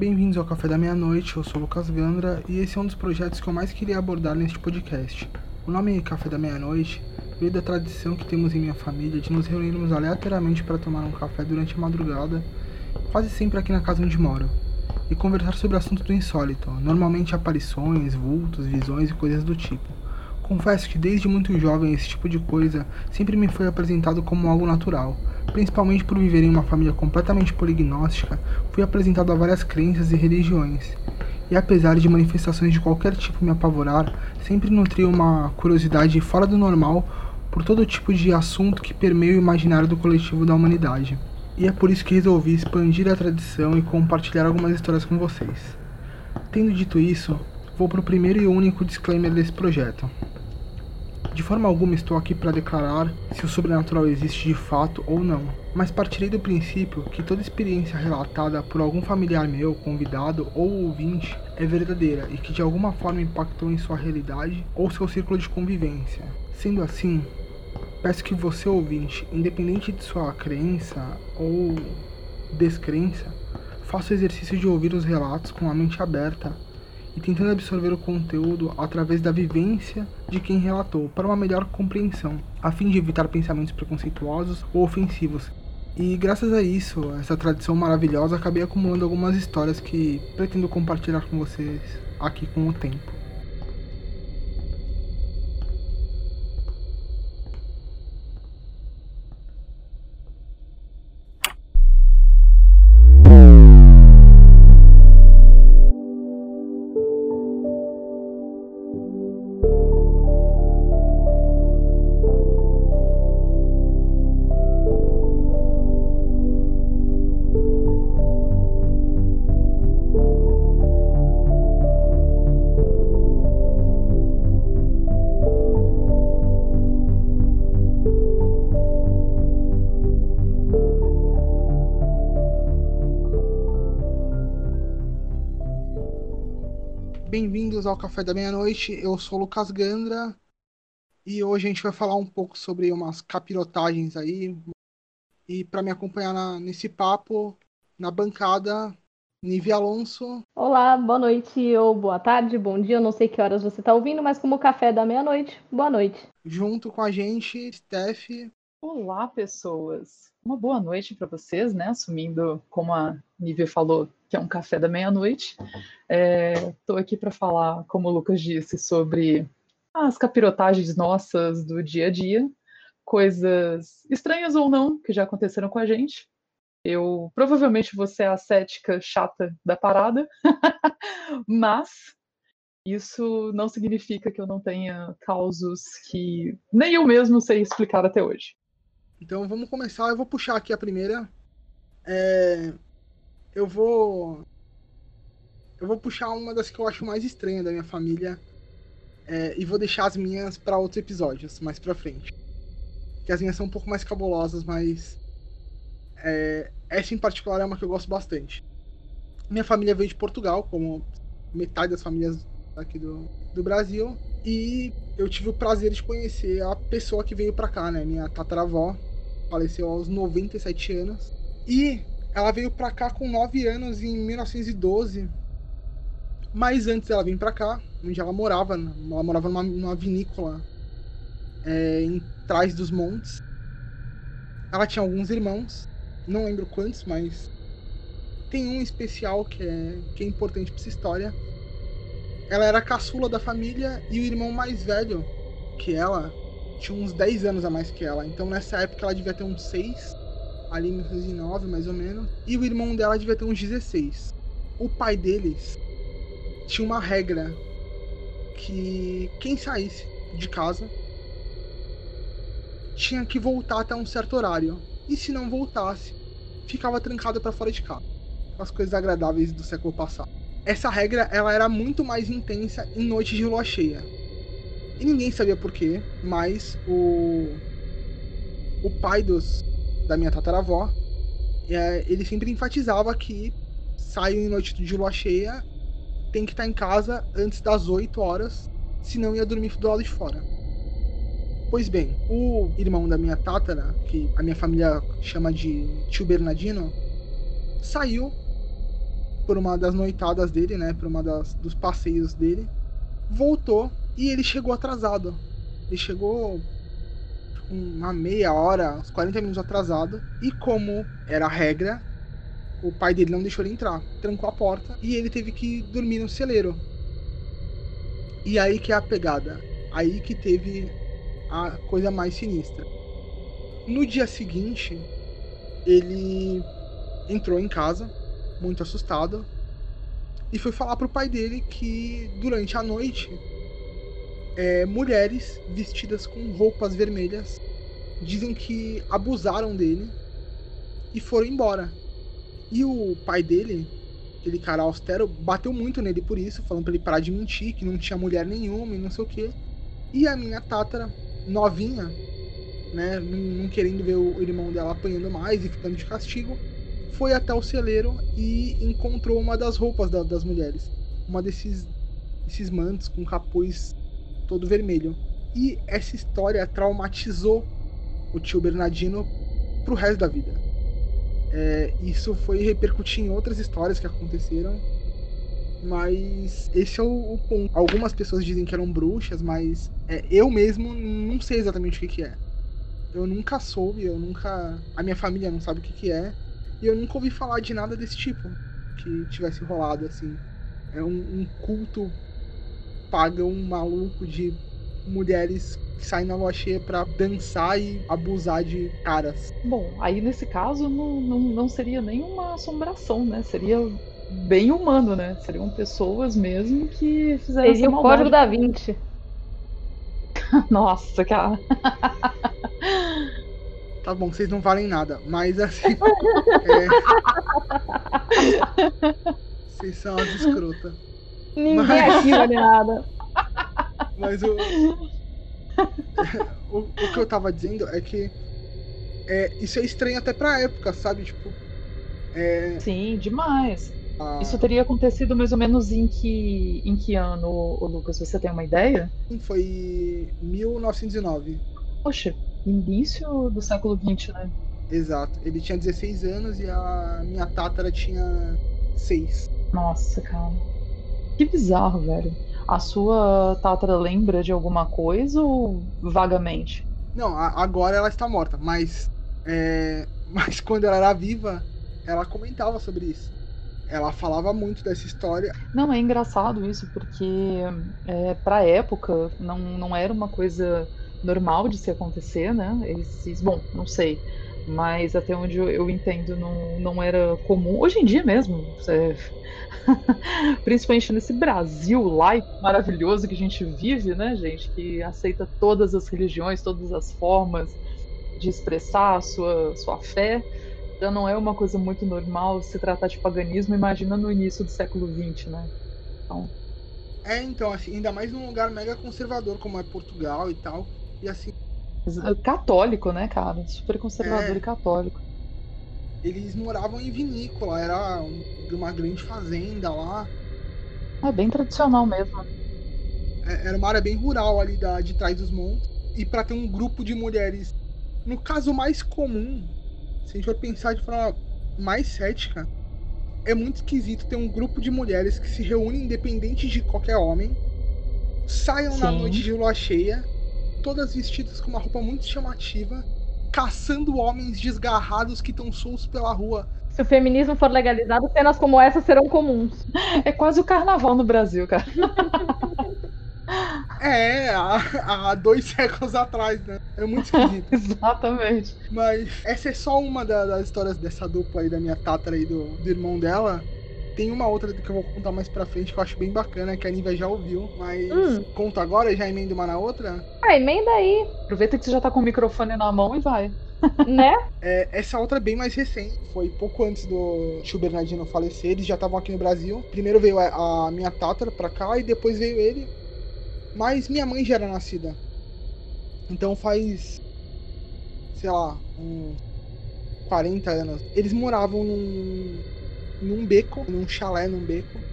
Bem-vindos ao Café da Meia-Noite, eu sou Lucas Gandra e esse é um dos projetos que eu mais queria abordar neste podcast. O nome Café da Meia-Noite veio da tradição que temos em minha família de nos reunirmos aleatoriamente para tomar um café durante a madrugada, quase sempre aqui na casa onde moro, e conversar sobre assuntos do insólito, normalmente aparições, vultos, visões e coisas do tipo. Confesso que desde muito jovem esse tipo de coisa sempre me foi apresentado como algo natural Principalmente por viver em uma família completamente polignóstica, fui apresentado a várias crenças e religiões. E apesar de manifestações de qualquer tipo me apavorar, sempre nutri uma curiosidade fora do normal por todo tipo de assunto que permeia o imaginário do coletivo da humanidade. E é por isso que resolvi expandir a tradição e compartilhar algumas histórias com vocês. Tendo dito isso, vou para o primeiro e único disclaimer desse projeto. De forma alguma estou aqui para declarar se o sobrenatural existe de fato ou não, mas partirei do princípio que toda experiência relatada por algum familiar meu, convidado ou ouvinte é verdadeira e que de alguma forma impactou em sua realidade ou seu círculo de convivência. Sendo assim, peço que você ouvinte, independente de sua crença ou descrença, faça o exercício de ouvir os relatos com a mente aberta e tentando absorver o conteúdo através da vivência de quem relatou para uma melhor compreensão, a fim de evitar pensamentos preconceituosos ou ofensivos. E graças a isso, essa tradição maravilhosa, acabei acumulando algumas histórias que pretendo compartilhar com vocês aqui com o tempo. Bem-vindos ao Café da Meia-Noite. Eu sou o Lucas Gandra e hoje a gente vai falar um pouco sobre umas capirotagens aí. E para me acompanhar na, nesse papo, na bancada, Nive Alonso. Olá, boa noite ou boa tarde, bom dia. Eu não sei que horas você está ouvindo, mas como café da meia-noite, boa noite. Junto com a gente, Steph. Olá, pessoas. Uma boa noite para vocês, né? Assumindo, como a Nive falou, que é um café da meia-noite. Estou é, aqui para falar, como o Lucas disse, sobre as capirotagens nossas do dia a dia, coisas estranhas ou não que já aconteceram com a gente. Eu provavelmente vou ser a cética chata da parada, mas isso não significa que eu não tenha causos que nem eu mesmo sei explicar até hoje. Então vamos começar. Eu vou puxar aqui a primeira. É, eu vou. Eu vou puxar uma das que eu acho mais estranhas da minha família. É, e vou deixar as minhas para outros episódios, mais pra frente. Que as minhas são um pouco mais cabulosas, mas. É, essa em particular é uma que eu gosto bastante. Minha família veio de Portugal, como metade das famílias aqui do, do Brasil. E eu tive o prazer de conhecer a pessoa que veio pra cá, né? Minha tataravó faleceu aos 97 anos. E ela veio pra cá com 9 anos em 1912. Mas antes ela veio pra cá, onde ela morava. Ela morava numa, numa vinícola é, em trás dos montes. Ela tinha alguns irmãos, não lembro quantos, mas tem um especial que é, que é importante pra essa história. Ela era a caçula da família e o irmão mais velho que ela tinha uns 10 anos a mais que ela. Então nessa época ela devia ter uns 6 ali em 1909, mais ou menos. E o irmão dela devia ter uns 16. O pai deles tinha uma regra que quem saísse de casa tinha que voltar até um certo horário. E se não voltasse, ficava trancado para fora de casa. As coisas agradáveis do século passado. Essa regra ela era muito mais intensa em noites de lua cheia. E ninguém sabia porquê, mas o o pai dos da minha tataravó, é, ele sempre enfatizava que saio em noite de lua cheia, tem que estar em casa antes das 8 horas, senão ia dormir do lado de fora. Pois bem, o irmão da minha tátara, que a minha família chama de tio Bernardino, saiu por uma das noitadas dele, né? Por uma das, dos passeios dele. Voltou e ele chegou atrasado. Ele chegou uma meia hora, uns 40 minutos atrasado. E como era a regra, o pai dele não deixou ele entrar. Trancou a porta e ele teve que dormir no celeiro. E aí que é a pegada. Aí que teve a coisa mais sinistra. No dia seguinte, ele entrou em casa, muito assustado, e foi falar pro pai dele que durante a noite é, mulheres vestidas com roupas vermelhas dizem que abusaram dele e foram embora. E o pai dele, aquele cara austero, bateu muito nele por isso, falando pra ele parar de mentir, que não tinha mulher nenhuma e não sei o que. E a minha tátara, novinha, né, não, querendo ver o irmão dela apanhando mais e ficando de castigo, foi até o celeiro e encontrou uma das roupas da, das mulheres. Uma desses, desses mantos com capuz todo vermelho. E essa história traumatizou o tio Bernardino pro resto da vida. É, isso foi repercutir em outras histórias que aconteceram. Mas esse é o, o ponto. Algumas pessoas dizem que eram bruxas, mas é, eu mesmo não sei exatamente o que, que é. Eu nunca soube, eu nunca. A minha família não sabe o que, que é. E eu nunca ouvi falar de nada desse tipo que tivesse rolado assim. É um, um culto pagão maluco de mulheres que saem na lua cheia pra dançar e abusar de caras. Bom, aí nesse caso não, não, não seria nenhuma assombração, né? Seria bem humano, né? Seriam pessoas mesmo que fizeram Seria o código da 20. Nossa, cara. Tá bom, vocês não valem nada, mas assim. é... Vocês são as escrotas. Ninguém mas... aqui vale nada. Mas o... o. O que eu tava dizendo é que. É, isso é estranho até pra época, sabe? Tipo. É... Sim, demais. Ah... Isso teria acontecido mais ou menos em que, em que ano, o Lucas? Você tem uma ideia? Foi 1909. Poxa, início do século XX, né? Exato. Ele tinha 16 anos e a minha tátara tinha 6. Nossa, cara. Que bizarro, velho. A sua tátara lembra de alguma coisa ou vagamente? Não, agora ela está morta, mas. É, mas quando ela era viva, ela comentava sobre isso. Ela falava muito dessa história. Não, é engraçado isso, porque é, pra época não, não era uma coisa normal de se acontecer, né? Esses, bom, não sei, mas até onde eu, eu entendo não, não era comum. Hoje em dia mesmo, é... principalmente nesse Brasil laico maravilhoso que a gente vive, né, gente, que aceita todas as religiões, todas as formas de expressar a sua, sua fé, já não é uma coisa muito normal se tratar de paganismo, imagina no início do século XX, né? Então... É, então, assim, ainda mais num lugar mega conservador como é Portugal e tal, e assim. Católico, né, cara? Super conservador é, e católico. Eles moravam em vinícola, era uma grande fazenda lá. É bem tradicional mesmo. É, era uma área bem rural ali da, de trás dos montes. E para ter um grupo de mulheres, no caso mais comum, se a gente for pensar de forma mais cética, é muito esquisito ter um grupo de mulheres que se reúnem independente de qualquer homem, saiam Sim. na noite de lua cheia todas vestidas com uma roupa muito chamativa, caçando homens desgarrados que estão soltos pela rua. Se o feminismo for legalizado, cenas como essa serão comuns. É quase o carnaval no Brasil, cara. É, há, há, dois séculos atrás, né? É muito esquisito. Exatamente. Mas essa é só uma da, das histórias dessa dupla aí, da minha tátara aí, do, do irmão dela. Tem uma outra que eu vou contar mais pra frente que eu acho bem bacana, que a Nívia já ouviu, mas hum. conta agora e já emenda uma na outra? Ah, emenda aí. Aproveita que você já tá com o microfone na mão e vai. Né? É, essa outra é bem mais recente. Foi pouco antes do tio Bernardino falecer. Eles já estavam aqui no Brasil. Primeiro veio a, a minha tátara pra cá e depois veio ele. Mas minha mãe já era nascida. Então faz. Sei lá, uns 40 anos. Eles moravam num num beco, num chalé num beco.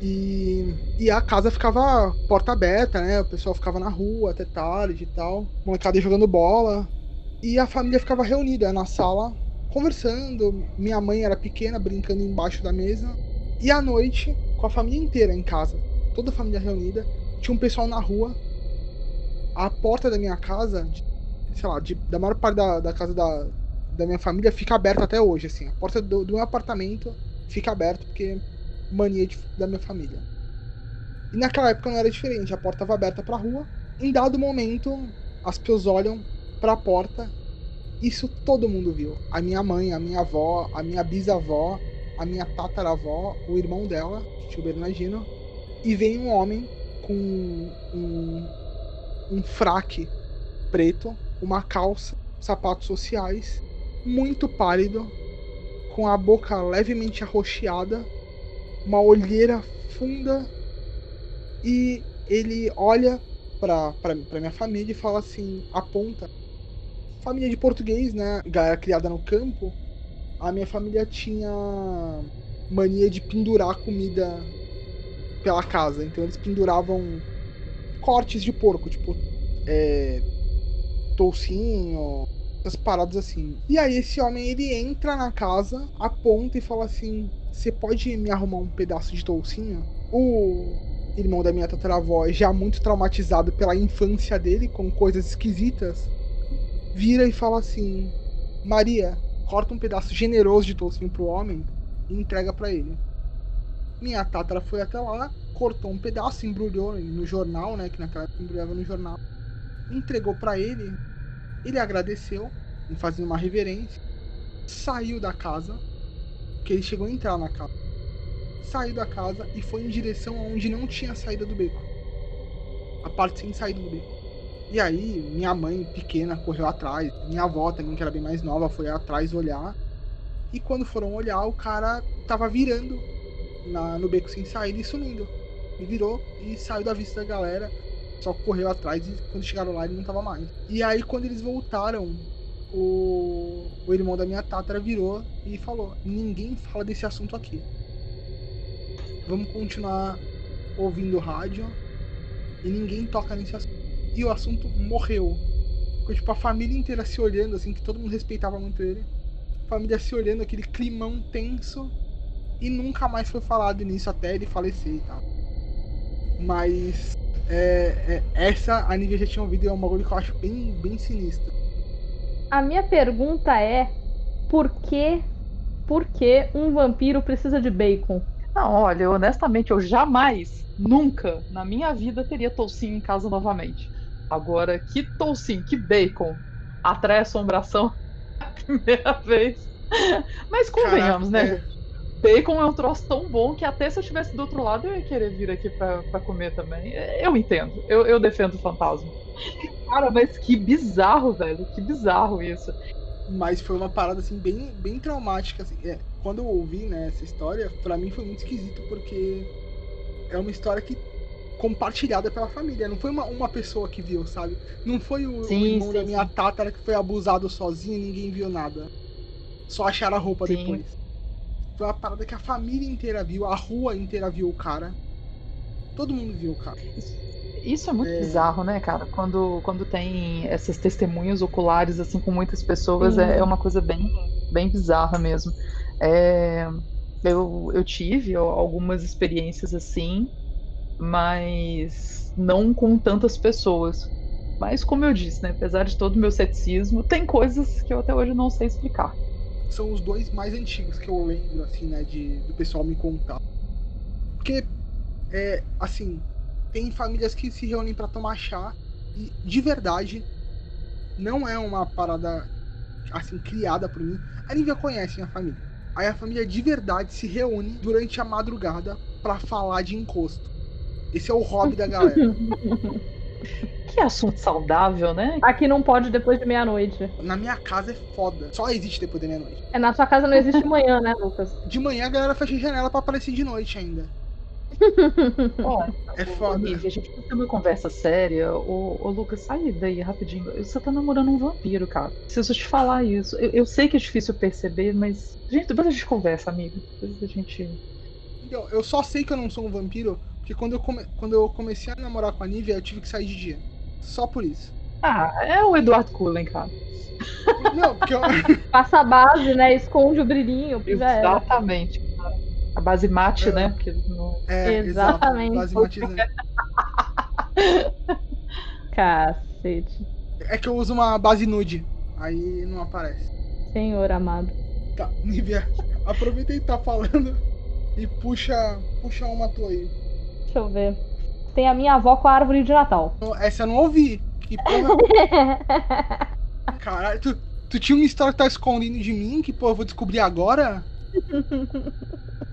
E, e a casa ficava porta aberta, né? O pessoal ficava na rua até tarde e tal. Molecada jogando bola. E a família ficava reunida na sala, conversando. Minha mãe era pequena, brincando embaixo da mesa. E à noite, com a família inteira em casa, toda a família reunida, tinha um pessoal na rua. A porta da minha casa, sei lá, de, da maior parte da, da casa da, da minha família fica aberta até hoje, assim. A porta do, do meu apartamento fica aberta porque mania de, da minha família. E naquela época não era diferente, a porta estava aberta para a rua. Em dado momento, as pessoas olham para a porta. Isso todo mundo viu. A minha mãe, a minha avó, a minha bisavó, a minha tataravó, o irmão dela, tio Bernardino, e vem um homem com um, um fraque preto, uma calça, sapatos sociais, muito pálido, com a boca levemente arroxeada, uma olheira funda e ele olha pra, minha família e fala assim, aponta. Família de português, né? Galera criada no campo. A minha família tinha mania de pendurar comida pela casa. Então eles penduravam cortes de porco, tipo é, toucinho, essas paradas assim. E aí esse homem ele entra na casa, aponta e fala assim: Você pode me arrumar um pedaço de toucinho? O irmão da minha tataravó, já muito traumatizado pela infância dele com coisas esquisitas, vira e fala assim: Maria, corta um pedaço generoso de toucinho pro homem e entrega para ele. Minha tátara foi até lá, cortou um pedaço, embrulhou no jornal, né? Que naquela época embrulhava no jornal. Entregou para ele. Ele agradeceu, fazendo uma reverência. Saiu da casa. Que ele chegou a entrar na casa saiu da casa e foi em direção aonde não tinha saída do beco. A parte sem saída do beco. E aí, minha mãe pequena correu atrás, minha avó também, que era bem mais nova, foi atrás olhar. E quando foram olhar, o cara tava virando na, no beco sem saída e sumindo. E virou e saiu da vista da galera. Só correu atrás e quando chegaram lá ele não tava mais. E aí quando eles voltaram, o, o irmão da minha tátara virou e falou: Ninguém fala desse assunto aqui vamos continuar ouvindo rádio e ninguém toca nesse assunto. E o assunto morreu. Ficou tipo a família inteira se olhando, assim, que todo mundo respeitava muito ele. A família se olhando, aquele climão tenso. E nunca mais foi falado nisso até ele falecer e tal. Mas é, é, essa a Nívia já tinha ouvido e é um bagulho que eu acho bem, bem sinistro. A minha pergunta é: por que, por que um vampiro precisa de bacon? Não, olha, honestamente, eu jamais, nunca na minha vida teria toucinho em casa novamente. Agora, que toucinho, que bacon atrai assombração a primeira vez. Mas convenhamos, Caraca. né? Bacon é um troço tão bom que até se eu estivesse do outro lado eu ia querer vir aqui pra, pra comer também. Eu entendo, eu, eu defendo o fantasma. Cara, mas que bizarro, velho, que bizarro isso. Mas foi uma parada assim bem, bem traumática. Assim. É, quando eu ouvi né, essa história, para mim foi muito esquisito porque é uma história que compartilhada pela família. Não foi uma, uma pessoa que viu, sabe? Não foi o, sim, o irmão sim, da minha sim. tátara que foi abusado sozinho e ninguém viu nada. Só acharam a roupa depois. Foi uma parada que a família inteira viu, a rua inteira viu o cara. Todo mundo viu o cara. Isso é muito é... bizarro, né, cara? Quando, quando tem essas testemunhas oculares, assim, com muitas pessoas, é, é, uma coisa bem, bem bizarra mesmo. É, eu, eu tive algumas experiências assim, mas não com tantas pessoas. Mas, como eu disse, né, apesar de todo o meu ceticismo, tem coisas que eu até hoje não sei explicar. São os dois mais antigos que eu lembro, assim, né, de, do pessoal me contar. Porque, é, assim, tem famílias que se reúnem para tomar chá e de verdade não é uma parada assim criada por mim. A Nívia conhece a família. Aí a família de verdade se reúne durante a madrugada para falar de encosto. Esse é o hobby da galera. Que assunto saudável, né? Aqui não pode depois de meia-noite. Na minha casa é foda. Só existe depois de meia-noite. É, na sua casa não existe manhã, né, Lucas? De manhã a galera fecha a janela para aparecer de noite ainda. Ó, é foda. Olivia, a gente precisa ter uma conversa séria. Ô, ô, Lucas, sai daí rapidinho. Você tá namorando um vampiro, cara. Preciso te falar isso. Eu, eu sei que é difícil perceber, mas. Gente, depois a gente conversa, amigo. Depois a gente. Eu, eu só sei que eu não sou um vampiro porque quando eu, come... quando eu comecei a namorar com a Nívia, eu tive que sair de dia. Só por isso. Ah, é o Eduardo Cullen, cara. Não, porque eu... Passa a base, né? Esconde o brilhinho. Exatamente. A base mate, É. né? Porque não- É, Exatamente. Base matizante. Cacete. É que eu uso uma base nude. Aí não aparece. Senhor amado. Tá, Nívia, aproveita e tá falando e puxa, puxa uma tua aí. Deixa eu ver. Tem a minha avó com a árvore de Natal. Essa eu não ouvi. Que porra. Caralho, tu, tu tinha uma história que tá escondendo de mim que, pô, eu vou descobrir agora?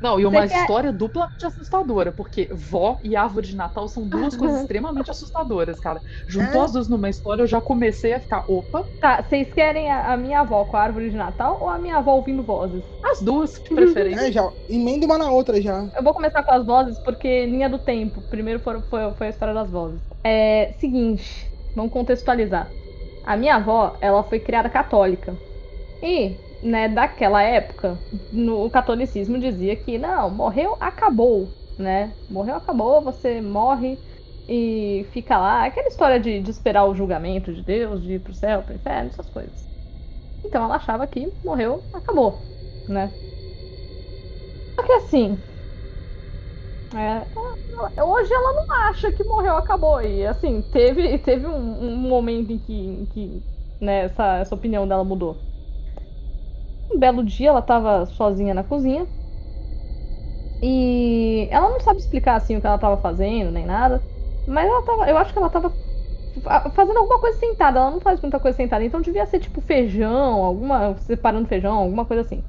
Não, e uma Você quer- história duplamente assustadora, porque vó e árvore de Natal são duas coisas extremamente assustadoras, cara. Juntou É. as duas numa história, eu já comecei a ficar, opa, Tá, vocês querem a, a minha avó com a árvore de Natal ou a minha avó ouvindo vozes? as duas, de preferência. É, já. Emenda uma na outra já. Eu vou começar com as vozes porque linha do tempo. Primeiro foram- foi, foi a história das vozes. É seguinte, vamos contextualizar. A minha avó, ela foi criada católica. E, né, daquela época, no o catolicismo dizia que não, morreu, acabou, né? Morreu, acabou, você morre e fica lá. Aquela história de, de esperar o julgamento de Deus, de ir pro céu, pro inferno, essas coisas. Então ela achava que morreu, acabou, né? Só que assim, é, hoje ela não acha que morreu, acabou. E assim, teve, teve um, um momento em que, em que né, essa, essa opinião dela mudou. Um belo dia ela tava sozinha na cozinha. E ela não sabe explicar assim o que ela tava fazendo, nem nada. Mas ela tava. Eu acho que ela tava fa- fazendo alguma coisa sentada. Ela não faz muita coisa sentada. Então devia ser tipo feijão, alguma. separando feijão, alguma coisa assim.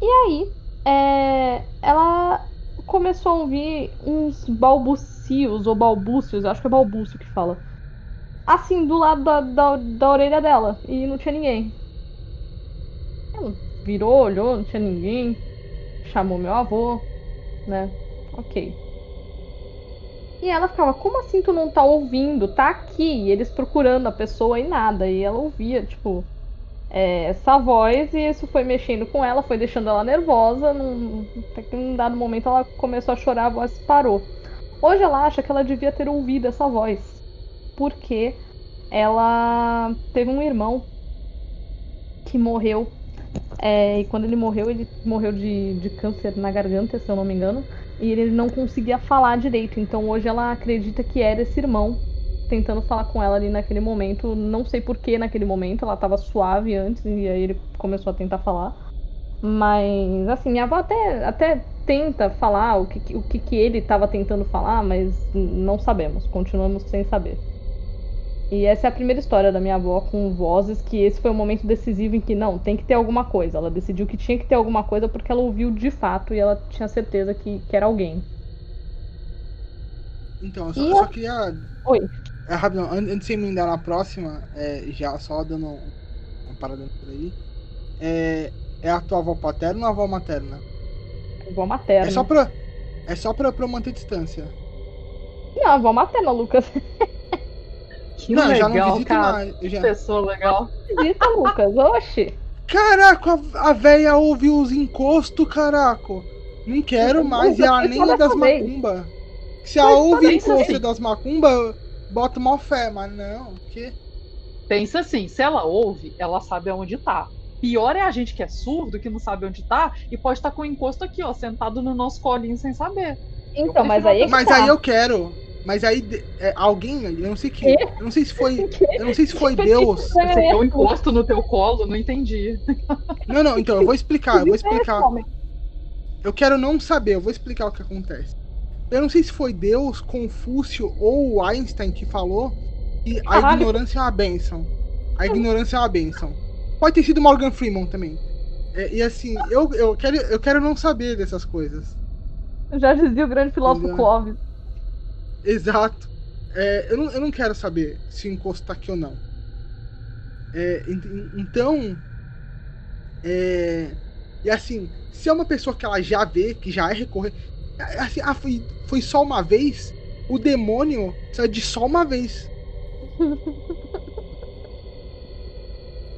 E aí, é, ela começou a ouvir uns balbucios ou balbúcios, acho que é balbúcio que fala. Assim, do lado da, da, da orelha dela. E não tinha ninguém. Ela virou, olhou, não tinha ninguém. Chamou meu avô, né? Ok. E ela ficava, como assim tu não tá ouvindo? Tá aqui. E eles procurando a pessoa e nada. E ela ouvia, tipo, é, essa voz e isso foi mexendo com ela, foi deixando ela nervosa. Num, até que num dado momento ela começou a chorar, a voz parou. Hoje ela acha que ela devia ter ouvido essa voz, porque ela teve um irmão que morreu. É, e quando ele morreu, ele morreu de, de câncer na garganta, se eu não me engano. E ele não conseguia falar direito. Então hoje ela acredita que era esse irmão tentando falar com ela ali naquele momento. Não sei por que naquele momento, ela tava suave antes e aí ele começou a tentar falar. Mas, assim, minha avó até, até tenta falar o que, o que, que ele tava tentando falar, mas não sabemos, continuamos sem saber. E essa é a primeira história da minha avó com vozes, que esse foi o momento decisivo em que, não, tem que ter alguma coisa. Ela decidiu que tinha que ter alguma coisa porque ela ouviu de fato e ela tinha certeza que, que era alguém. Então, eu só, eu só queria. Oi. É, rapidão, an- antes de você emendar na próxima, é, já só dando uma parada por aí. É, é a tua avó paterna ou a avó materna? Avó materna. É só pra. É só pra, pra manter distância. Não, avó materna, Lucas. Que não, eu já não legal, visito cara. mais. eu já- Pessoa legal. Visita, Lucas. Oxi. Caraca, a, a véia ouve os encostos, caraca. Não quero mais, e ela nem é das macumba. Se ela ouve encosto vez. das macumba, bota mó fé, mas não, que? Pensa assim, se ela ouve, ela sabe aonde tá. Pior é a gente que é surdo, que não sabe onde tá, e pode estar com o encosto aqui, ó, sentado no nosso colinho sem saber. Então, mas aí é que Mas tá. aí eu quero. Mas aí é, alguém, eu não sei que, Quê? eu não sei se foi, eu não sei se foi Que Deus. Você deu um encosto no teu colo, não entendi. Não, não, então eu vou explicar, eu vou explicar. Eu quero não saber, eu vou explicar o que acontece. Eu não sei se foi Deus, Confúcio ou Einstein que falou que a Caralho. ignorância é uma benção. A ignorância é uma benção. Pode ter sido Morgan Freeman também. É, e assim, eu, eu, quero, eu quero não saber dessas coisas. Já dizia o grande filósofo Entendeu? Clóvis. Exato. É, eu, não, eu não quero saber se tá aqui ou não. É, ent- então. É, e assim, se é uma pessoa que ela já vê, que já é recorrente. Assim, ah, foi, foi só uma vez, o demônio precisa de só uma vez.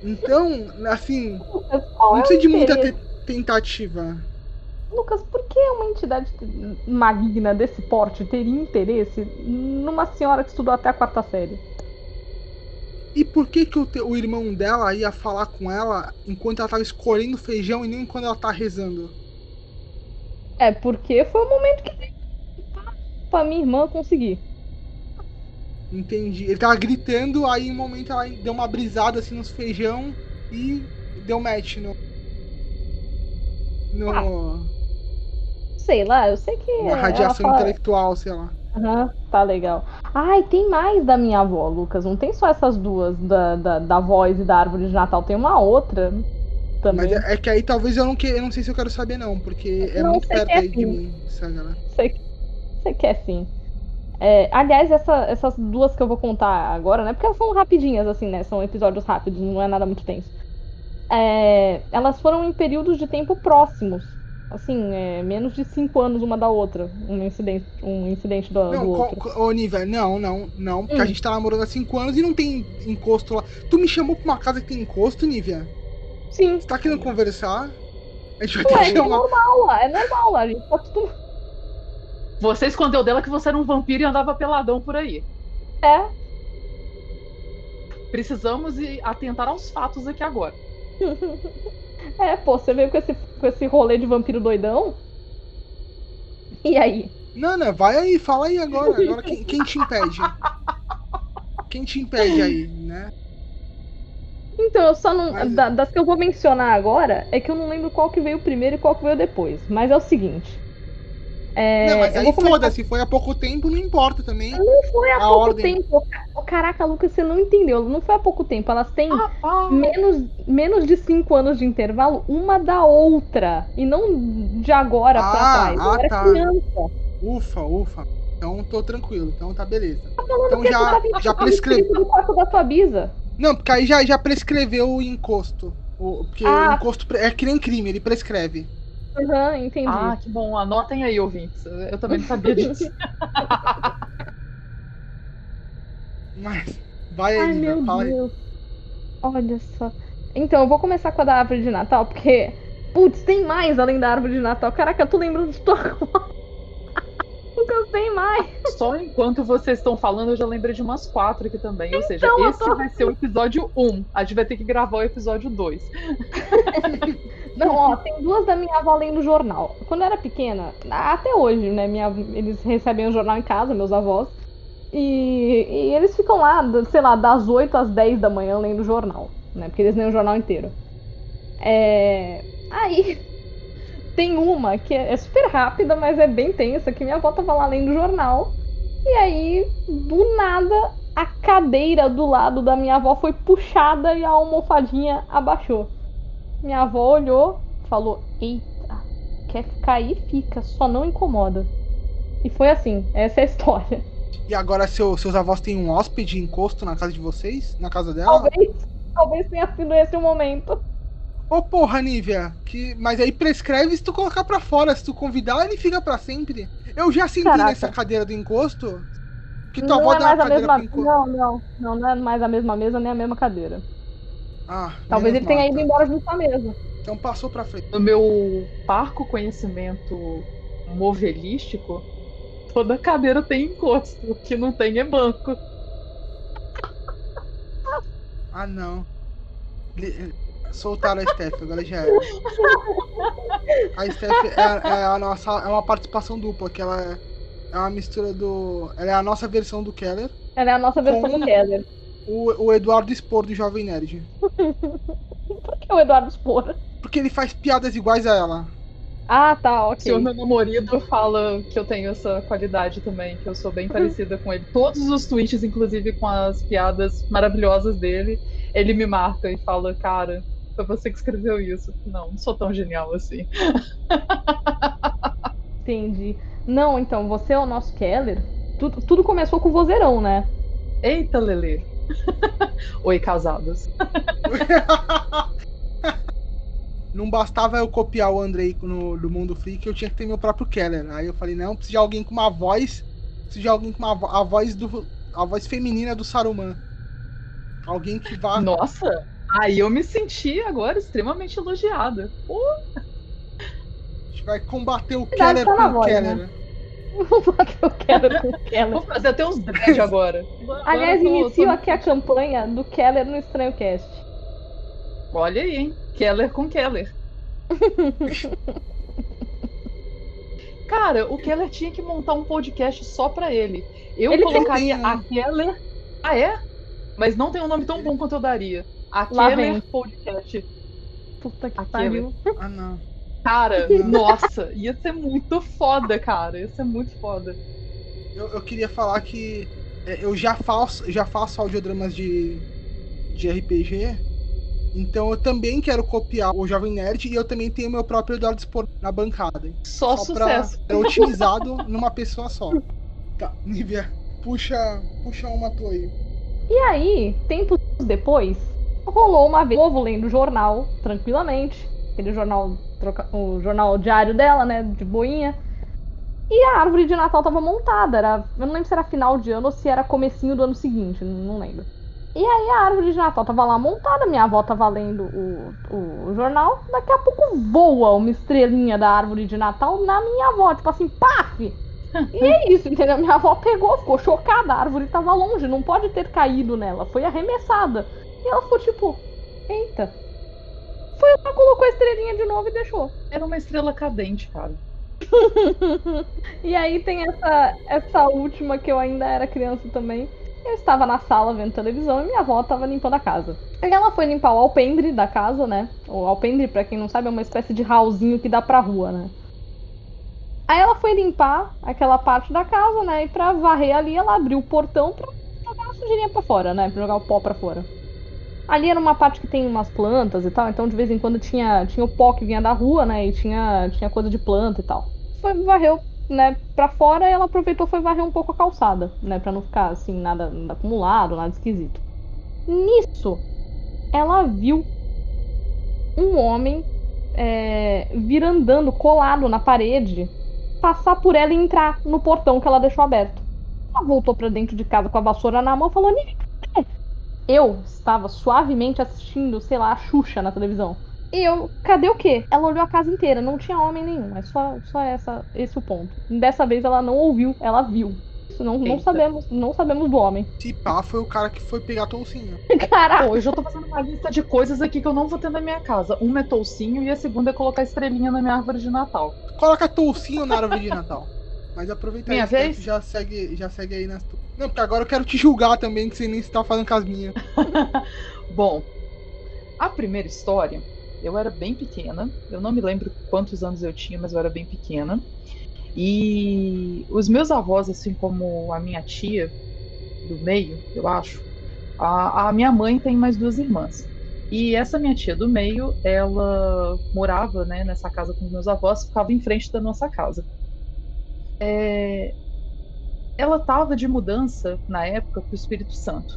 Então, assim, não é precisa de muita tentativa. Lucas, por que uma entidade maligna desse porte teria interesse numa senhora que estudou até a quarta série? E por que, que o, te- o irmão dela ia falar com ela enquanto ela tava escolhendo feijão e nem quando ela tá rezando? É, porque foi o momento que pra minha irmã conseguir. Entendi. Ele tava gritando, aí um momento ela deu uma brisada assim nos feijão e deu match no. No. Ah, sei lá, eu sei que. Uma radiação fala... intelectual, sei lá. Uhum, tá legal. Ai, tem mais da minha avó, Lucas. Não tem só essas duas, da, da, da voz e da árvore de Natal. Tem uma outra também. Mas é, é que aí talvez eu não que, eu não sei se eu quero saber, não, porque é não, muito perto aí sim. de mim, essa galera. Você, você quer sim. É, aliás, essa, essas duas que eu vou contar agora, né? Porque elas são rapidinhas, assim, né? São episódios rápidos, não é nada muito tenso. É, elas foram em períodos de tempo próximos. Assim, é, menos de cinco anos uma da outra. Um incidente, um incidente do, não, do outro. Ô, Nível, não, não, não. Porque hum. a gente tá namorando há cinco anos e não tem encosto lá. Tu me chamou pra uma casa que tem encosto, Nívia? Sim. Você tá querendo conversar? A gente vai ter que chamar. É normal lá, é normal lá. A gente tá tudo você escondeu dela que você era um vampiro e andava peladão por aí. É. Precisamos atentar aos fatos aqui agora. é, pô, você veio com esse, com esse rolê de vampiro doidão? E aí? Não, não, vai aí, fala aí agora. Agora quem, quem te impede? Quem te impede aí, né? Então, eu só não. Mas... das que eu vou mencionar agora, é que eu não lembro qual que veio primeiro e qual que veio depois. Mas é o seguinte. É, não, mas aí foda-se, foi há pouco tempo, não importa também. Não foi há pouco ordem. tempo. Caraca, Lucas, você não entendeu. Não foi há pouco tempo. Elas têm ah. Menos, menos de cinco anos de intervalo, uma da outra. E não de agora ah, pra trás. Eu ah, era tá. criança. Ufa, ufa. Então tô tranquilo. Então tá beleza. Tá então já, tá já prescreveu. da tua bisa. Não, porque aí já, já prescreveu o encosto. O, porque ah. o encosto é que nem crime, ele prescreve. Aham, uhum, entendi. Ah, que bom. Anotem aí, ouvintes. Eu também não sabia disso. Mas, vai aí, Ai, meu fala Deus. Aí. Olha só. Então, eu vou começar com a da árvore de Natal, porque. Putz, tem mais além da árvore de Natal. Caraca, eu tô lembrando de tudo Nunca tem mais. Só enquanto vocês estão falando, eu já lembrei de umas quatro aqui também. Então, Ou seja, esse tô... vai ser o episódio 1. A gente vai ter que gravar o episódio 2. Não, ó, tem duas da minha avó lendo jornal. Quando eu era pequena, até hoje, né? Minha, eles recebem o jornal em casa, meus avós. E, e, eles ficam lá, sei lá, das 8 às 10 da manhã lendo jornal, né? Porque eles leem o jornal inteiro. É... Aí tem uma que é super rápida, mas é bem tensa, que minha avó tava lá lendo jornal. E aí, do nada, a cadeira do lado da minha avó foi puxada e a almofadinha abaixou. Minha avó olhou, falou: Eita, quer ficar aí? Fica, só não incomoda. E foi assim, essa é a história. E agora seu, seus avós têm um hóspede encosto na casa de vocês? Na casa dela? Talvez, talvez tenha sido esse o momento. Ô oh, porra, Nívia, que... mas aí prescreve se tu colocar pra fora. Se tu convidar, ele fica pra sempre. Eu já senti Caraca. nessa cadeira do encosto. Que tua não avó é mais a mesma... Não, não, não, não é mais a mesma mesa nem a mesma cadeira. Ah, Talvez ele tenha ido embora junto com a mesa. Então passou pra frente. No meu parco conhecimento movelístico, toda cadeira tem encosto. O que não tem é banco. Ah, não. Soltaram a Steph, agora já era. A Steph é, é, a nossa, é uma participação dupla, que ela é, é uma mistura do. Ela é a nossa versão do Keller. Ela é a nossa versão do Keller o, o Eduardo Spor do Jovem Nerd. Por que o Eduardo Spor? Porque ele faz piadas iguais a ela. Ah, tá, ok. Se o meu namorado fala que eu tenho essa qualidade também, que eu sou bem parecida com ele. Todos os tweets, inclusive com as piadas maravilhosas dele, ele me marca e fala, cara, foi você que escreveu isso. Não, não sou tão genial assim. Entendi. Não, então, você é o nosso Keller. Tudo, tudo começou com o vozeirão, né? Eita, Lele. Oi, casados. não bastava eu copiar o Andrei no, do Mundo Freak, eu tinha que ter meu próprio Keller. Aí eu falei, não, preciso de alguém com uma voz. Preciso de alguém com uma a voz do. A voz feminina do Saruman. Alguém que vá. Nossa! Aí eu me senti agora extremamente elogiada. Pô. A gente vai combater o Keller com o Keller. Né? Eu quero com o Keller. Vou fazer até uns dread agora. Aliás, inicio aqui a campanha do Keller no Estranho Cast. Olha aí, hein? Keller com Keller. Cara, o Keller tinha que montar um podcast só pra ele. Eu Ele colocaria tem, a? Keller. Ah, é? Mas não tem um nome tão bom quanto eu daria. A Lá Keller vem. Podcast. Puta que pariu. Ah, não. Cara, nossa, ia ser muito foda, cara. Ia ser muito foda. Eu, eu queria falar que é, eu já faço, já faço audiodramas de, de RPG. Então eu também quero copiar o Jovem Nerd e eu também tenho meu próprio Eduardo Spor na bancada. Só, pra, sucesso. pra otimizado numa pessoa só. Tá, Nívia, puxa, puxa uma tua aí. E aí, tempos depois, rolou uma vez, o povo lendo o jornal, tranquilamente. Aquele jornal, troca- o jornal diário dela, né, de boinha. E a árvore de Natal tava montada. Era, eu não lembro se era final de ano ou se era comecinho do ano seguinte, não lembro. E aí a árvore de Natal tava lá montada, minha avó tava lendo o, o jornal. Daqui a pouco voa uma estrelinha da árvore de Natal na minha avó, tipo assim, paf! E é isso, entendeu? Minha avó pegou, ficou chocada, a árvore tava longe, não pode ter caído nela, foi arremessada. E ela ficou tipo, eita. Foi lá, colocou a estrelinha de novo e deixou. Era uma estrela cadente, cara. E aí tem essa, essa última que eu ainda era criança também. Eu estava na sala vendo televisão e minha avó estava limpando a casa. Aí ela foi limpar o alpendre da casa, né? O alpendre, pra quem não sabe, é uma espécie de hallzinho que dá pra rua, né? Aí ela foi limpar aquela parte da casa, né? E pra varrer ali, ela abriu o portão pra jogar a sujeirinha pra fora, né? Pra jogar o pó pra fora. Ali era uma parte que tem umas plantas e tal, então de vez em quando tinha, tinha o pó que vinha da rua, né? E tinha, tinha coisa de planta e tal. Foi, varreu, né, pra fora e ela aproveitou e foi varrer um pouco a calçada, né? Pra não ficar assim, nada, nada acumulado, nada esquisito. Nisso, ela viu um homem é, vir andando colado na parede, passar por ela e entrar no portão que ela deixou aberto. Ela voltou pra dentro de casa com a vassoura na mão e falou: "Nive, cadê?" Eu estava suavemente assistindo, sei lá, a Xuxa na televisão. E eu, cadê o quê? Ela olhou a casa inteira, não tinha homem nenhum. É só, só essa, esse o ponto. Dessa vez ela não ouviu, ela viu. Isso não, não sabemos, não sabemos do homem. Se pá, foi o cara que foi pegar a toucinha. Caraca! Pô, eu já tô fazendo uma lista de coisas aqui que eu não vou ter na minha casa. Uma é toucinho e a segunda é colocar estrelinha na minha árvore de Natal. Coloca toucinho na árvore de Natal. Mas aproveita Minha isso, né, vez? já segue, já segue aí nas tu... Não, porque agora eu quero te julgar também, que você nem está fazendo com as minhas. Bom, a primeira história, eu era bem pequena. Eu não me lembro quantos anos eu tinha, mas eu era bem pequena. E os meus avós, assim como a minha tia do meio, eu acho, a, a minha mãe tem mais duas irmãs. E essa minha tia do meio, ela morava né, nessa casa com os meus avós, ficava em frente da nossa casa. É, ela estava de mudança na época para o Espírito Santo.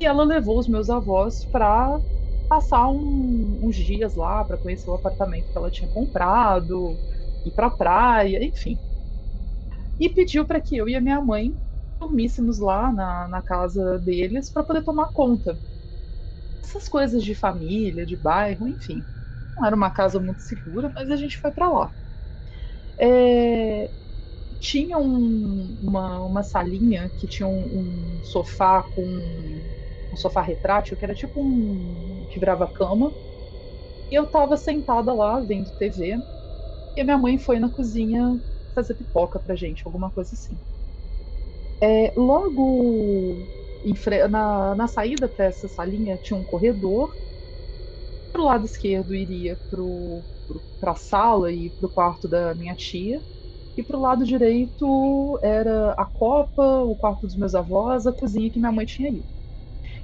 E ela levou os meus avós para passar um- uns dias lá, para conhecer o apartamento que ela tinha comprado, ir para praia, enfim. E pediu para que eu e a minha mãe dormíssemos lá na, na casa deles para poder tomar conta. Essas coisas de família, de bairro, enfim. Não era uma casa muito segura, mas a gente foi para lá. É, tinha um- uma, uma salinha que tinha um, um sofá com um sofá retrátil, que era tipo um que virava cama. E eu tava sentada lá vendo TV. E a minha mãe foi na cozinha fazer pipoca pra gente, alguma coisa assim. É, logo fre- na, na saída para essa salinha tinha um corredor. Pro lado esquerdo iria pro, pro, pra sala e pro quarto da minha tia. E pro lado direito era a copa, o quarto dos meus avós, a cozinha que minha mãe tinha ido.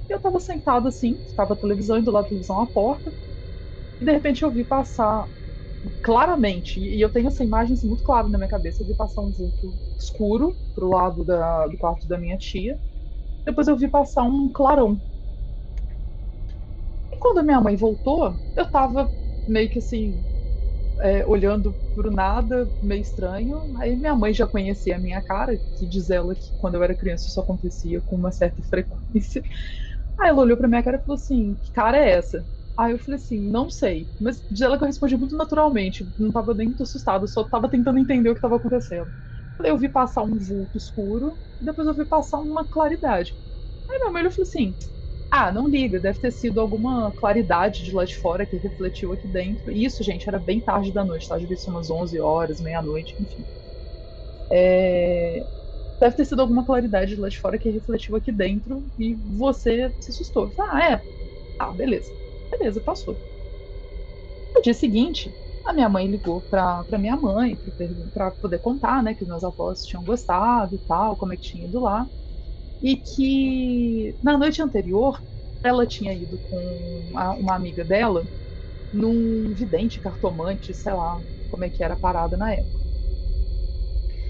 E eu tava sentada assim, estava a televisão e do lado da televisão a porta. E de repente eu vi passar claramente, e eu tenho essa imagem assim, muito clara na minha cabeça, eu vi passar um vulto escuro pro lado da, do quarto da minha tia. Depois eu vi passar um clarão. E quando a minha mãe voltou, eu tava meio que assim, é, olhando pro nada, meio estranho. Aí minha mãe já conhecia a minha cara, que diz ela que quando eu era criança isso acontecia com uma certa frequência. Aí ela olhou pra minha cara e falou assim: Que cara é essa? Aí eu falei assim: Não sei. Mas diz ela que eu respondi muito naturalmente, não tava nem muito assustada, só tava tentando entender o que tava acontecendo. Eu vi passar um vulto escuro e depois eu vi passar uma claridade. Aí minha mãe falou assim: ah, não liga, deve ter sido alguma claridade de lá de fora que refletiu aqui dentro. E isso, gente, era bem tarde da noite, tá? Devia ser umas 11 horas, meia-noite, enfim. É, deve ter sido alguma claridade lá de fora que refletiu aqui dentro e você se assustou. Ah, é? Ah, beleza. Beleza, passou. No dia seguinte, a minha mãe ligou pra, pra minha mãe para poder contar, né, que meus avós tinham gostado e tal, como é que tinha ido lá. E que na noite anterior ela tinha ido com uma amiga dela num vidente cartomante, sei lá como é que era a parada na época.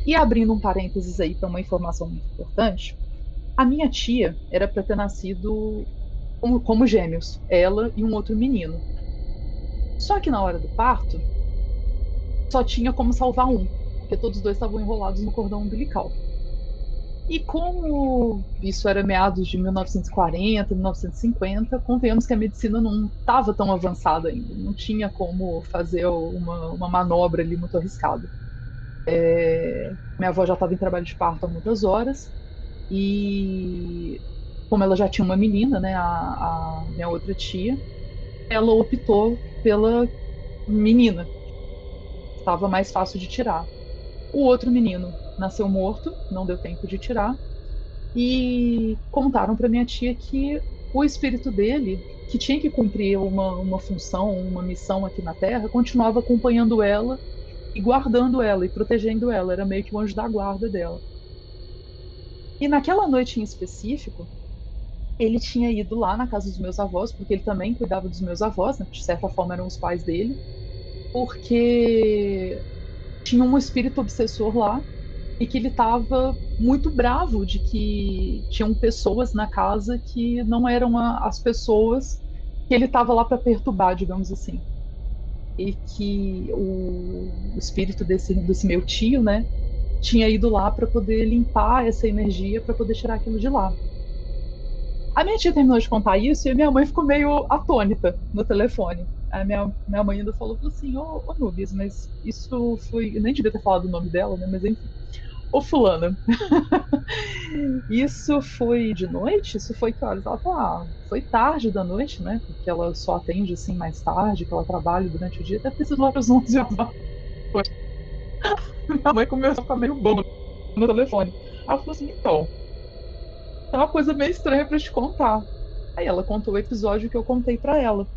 E abrindo um parênteses aí para uma informação muito importante, a minha tia era para ter nascido como, como gêmeos, ela e um outro menino. Só que na hora do parto, só tinha como salvar um, porque todos os dois estavam enrolados no cordão umbilical. E como isso era meados de 1940, 1950, convenhamos que a medicina não estava tão avançada ainda, não tinha como fazer uma, uma manobra ali muito arriscada. É, minha avó já estava em trabalho de parto há muitas horas e como ela já tinha uma menina, né, a, a minha outra tia, ela optou pela menina. Estava mais fácil de tirar. O outro menino nasceu morto, não deu tempo de tirar. E contaram para minha tia que o espírito dele, que tinha que cumprir uma, uma função, uma missão aqui na Terra, continuava acompanhando ela e guardando ela e protegendo ela. Era meio que o anjo da guarda dela. E naquela noite em específico, ele tinha ido lá na casa dos meus avós, porque ele também cuidava dos meus avós, né? de certa forma eram os pais dele, porque tinha um espírito obsessor lá e que ele estava muito bravo de que tinham pessoas na casa que não eram a, as pessoas que ele estava lá para perturbar, digamos assim. E que o, o espírito desse, desse meu tio, né, tinha ido lá para poder limpar essa energia, para poder tirar aquilo de lá. A minha tia terminou de contar isso e a minha mãe ficou meio atônita no telefone. A minha, minha mãe ainda falou assim, ô, ô Nubis, mas isso foi. Eu nem devia ter falado o nome dela, né? Mas enfim. Ô fulana. isso foi de noite? Isso foi que horas? Ela ah, foi tarde da noite, né? Porque ela só atende assim mais tarde, que ela trabalha durante o dia. Deve ter sido lá para as 11 horas Minha mãe começou a ficar meio boba no telefone. Ela falou assim, então, é uma coisa meio estranha para te contar. Aí ela contou o episódio que eu contei para ela.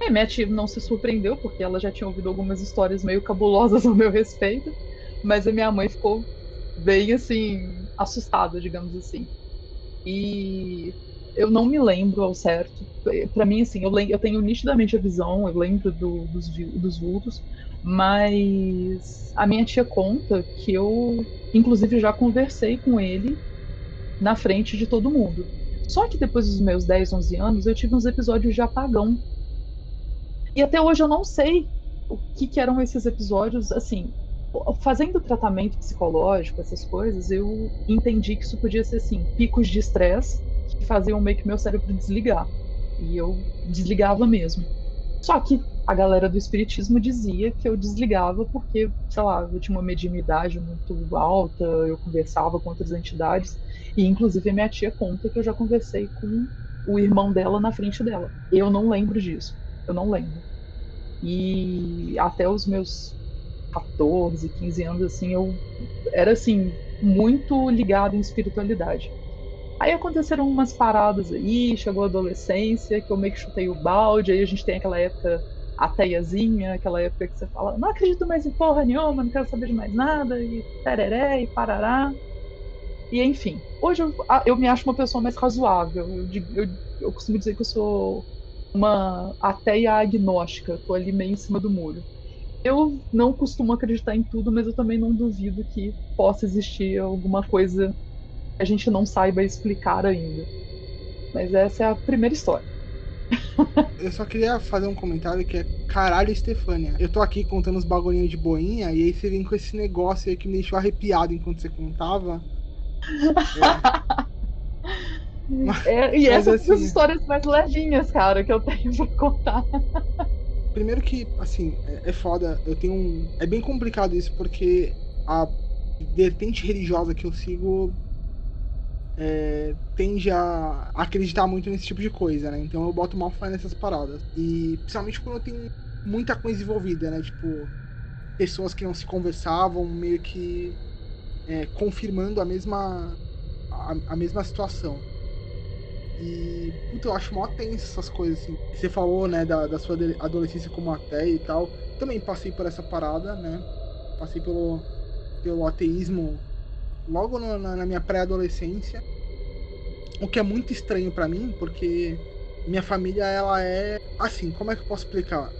A minha não se surpreendeu, porque ela já tinha ouvido algumas histórias meio cabulosas ao meu respeito, mas a minha mãe ficou bem assim, assustada, digamos assim. E eu não me lembro ao certo. Para mim, assim, eu, eu, tenho nitidamente a visão, eu lembro do, dos, dos vultos, mas a minha tia conta que eu, inclusive, já conversei com ele na frente de todo mundo. Só que depois dos meus 10, 11 anos, eu tive uns episódios de apagão e até hoje eu não sei o que, que eram esses episódios. Assim, fazendo tratamento psicológico, essas coisas, eu entendi que isso podia ser assim, picos de estresse que faziam meio que meu cérebro desligar. E eu desligava mesmo. Só que a galera do espiritismo dizia que eu desligava porque, sei lá, eu tinha uma mediunidade muito alta, eu conversava com outras entidades, e inclusive a minha tia conta que eu já conversei com o irmão dela na frente dela. Eu não lembro disso. Eu não lembro. E até os meus 14, 15 anos, assim, eu era, assim, muito ligado em espiritualidade. Aí aconteceram umas paradas aí, chegou a adolescência, que eu meio que chutei o balde, aí a gente tem aquela época ateiazinha, aquela época que você fala, não acredito mais em porra nenhuma, não quero saber de mais nada, e tereré, e parará. E enfim, hoje eu, eu me acho uma pessoa mais razoável. Eu, eu, eu costumo dizer que eu sou uma ateia agnóstica, tô ali meio em cima do muro. Eu não costumo acreditar em tudo, mas eu também não duvido que possa existir alguma coisa que a gente não saiba explicar ainda. Mas essa é a primeira história. Eu só queria fazer um comentário que é caralho, Estefânia. Eu tô aqui contando os bagulhinhos de boinha e aí você vem com esse negócio aí que me deixou arrepiado enquanto você contava. É. É, e essas assim, são as histórias mais levinhas, cara, que eu tenho pra contar. Primeiro que, assim, é, é foda. Eu tenho um. É bem complicado isso, porque a vertente religiosa que eu sigo é, tende a acreditar muito nesse tipo de coisa, né? Então eu boto mal fé nessas paradas. E principalmente quando tenho muita coisa envolvida, né? Tipo, pessoas que não se conversavam, meio que é, confirmando a mesma, a, a, mesma situação. E, puta, eu acho mó tenso essas coisas, assim. Você falou, né, da, da sua adolescência como ateia e tal. Também passei por essa parada, né? Passei pelo, pelo ateísmo logo no, na, na minha pré-adolescência. O que é muito estranho para mim, porque minha família, ela é. Assim, como é que eu posso explicar?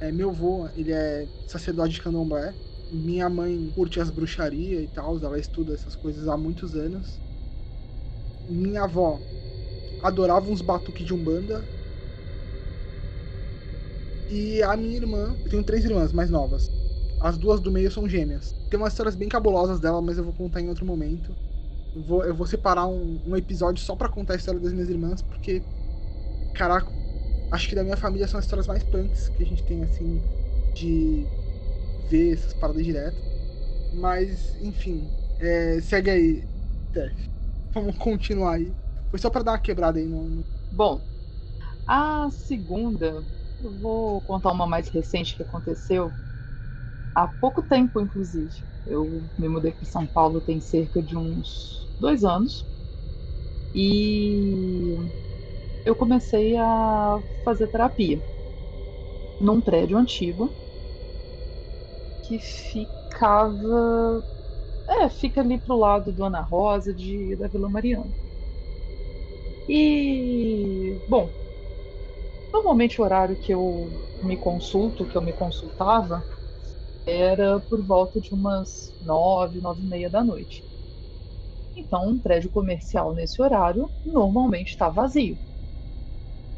É, é, meu avô, ele é sacerdote de candomblé. Minha mãe curte as bruxarias e tal, ela estuda essas coisas há muitos anos. Minha avó adorava uns batuques de umbanda. E a minha irmã, eu tenho três irmãs mais novas. As duas do meio são gêmeas. Tem umas histórias bem cabulosas dela, mas eu vou contar em outro momento. Eu vou, eu vou separar um, um episódio só para contar a história das minhas irmãs, porque caraca, acho que da minha família são as histórias mais punks que a gente tem, assim, de ver essas paradas direto. Mas, enfim, é, segue aí, Tef. Vamos continuar aí. Foi só pra dar uma quebrada aí no. Bom, a segunda, vou contar uma mais recente que aconteceu há pouco tempo, inclusive. Eu me mudei para São Paulo tem cerca de uns dois anos. E eu comecei a fazer terapia num prédio antigo que ficava. É, fica ali pro lado do Ana Rosa de, da Vila Mariana. E. Bom, normalmente o horário que eu me consulto, que eu me consultava, era por volta de umas nove, nove e meia da noite. Então, um prédio comercial nesse horário normalmente está vazio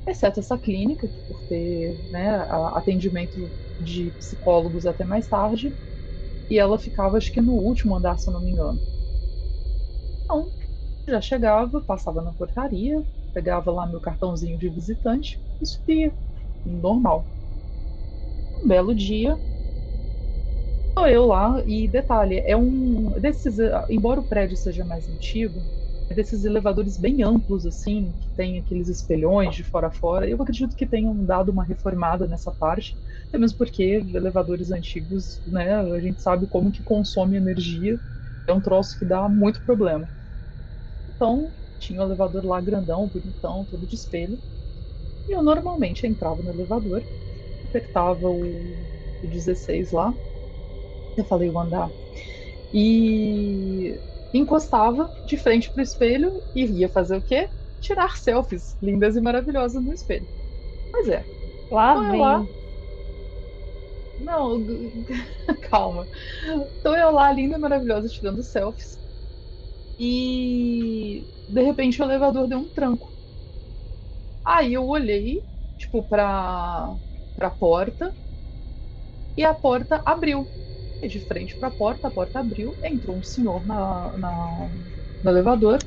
exceto essa clínica, que por ter né, atendimento de psicólogos até mais tarde, e ela ficava, acho que no último andar, se eu não me engano. Então, já chegava, passava na portaria, pegava lá meu cartãozinho de visitante e subia, normal. Um belo dia, tô eu lá, e detalhe, é um desses, embora o prédio seja mais antigo, desses elevadores bem amplos, assim, que tem aqueles espelhões de fora a fora. Eu acredito que tenham dado uma reformada nessa parte, até mesmo porque elevadores antigos, né, a gente sabe como que consome energia, é um troço que dá muito problema. Então, tinha o elevador lá grandão, bonitão, todo de espelho. E eu normalmente entrava no elevador, apertava o, o 16 lá, eu falei o andar, e encostava de frente para o espelho e ia fazer o quê? Tirar selfies lindas e maravilhosas no espelho. Pois é. Lá então vem. Lá... Não, calma. Então eu lá, linda e maravilhosa, tirando selfies. E de repente o elevador deu um tranco. Aí eu olhei, tipo, pra, pra porta. E a porta abriu de frente para a porta, a porta abriu, entrou um senhor na, na, no elevador,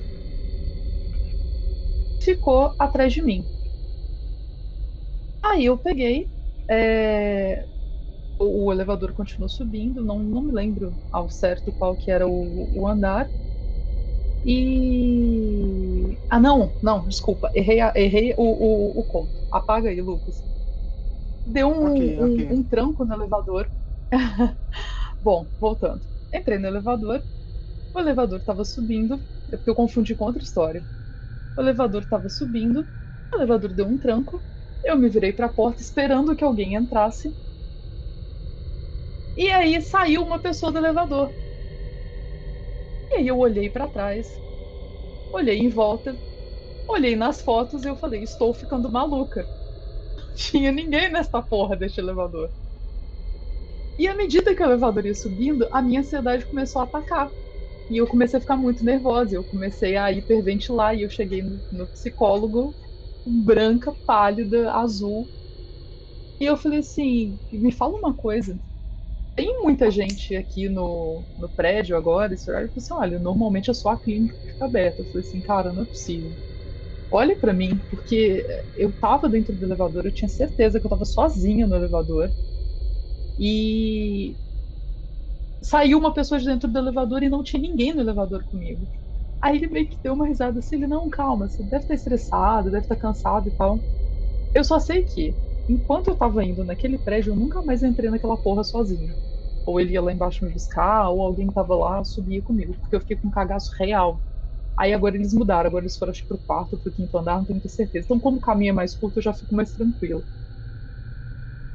ficou atrás de mim. Aí eu peguei, é, o, o, elevador continuou subindo, não, não me lembro ao certo qual que era o, o andar. E. Ah, não, não, desculpa, errei, errei o, o, o conto. Apaga aí, Lucas. Deu um, okay, okay. um, um tranco no elevador. Bom, voltando. Entrei no elevador. O elevador estava subindo. É porque eu confundi com outra história. O elevador estava subindo. O elevador deu um tranco. Eu me virei para a porta esperando que alguém entrasse. E aí saiu uma pessoa do elevador. E aí eu olhei para trás. Olhei em volta. Olhei nas fotos e eu falei: estou ficando maluca. Não tinha ninguém nessa porra deste elevador. E à medida que o elevador ia subindo, a minha ansiedade começou a atacar. E eu comecei a ficar muito nervosa, eu comecei a hiperventilar e eu cheguei no, no psicólogo, branca, pálida, azul. E eu falei assim: me fala uma coisa. Tem muita gente aqui no, no prédio agora, esse horário. Eu falei assim: olha, normalmente é só a clínica que fica aberta. Eu falei assim: cara, não é possível. Olha para mim, porque eu tava dentro do elevador, eu tinha certeza que eu tava sozinha no elevador. E saiu uma pessoa de dentro do elevador e não tinha ninguém no elevador comigo. Aí ele meio que deu uma risada assim, ele, não, calma, você deve estar estressado, deve estar cansado e tal. Eu só sei que enquanto eu tava indo naquele prédio, eu nunca mais entrei naquela porra sozinho. Ou ele ia lá embaixo me buscar, ou alguém tava lá, subia comigo, porque eu fiquei com um cagaço real. Aí agora eles mudaram, agora eles foram acho, pro quarto, pro quinto andar, não tenho muita certeza. Então, como o caminho é mais curto, eu já fico mais tranquilo.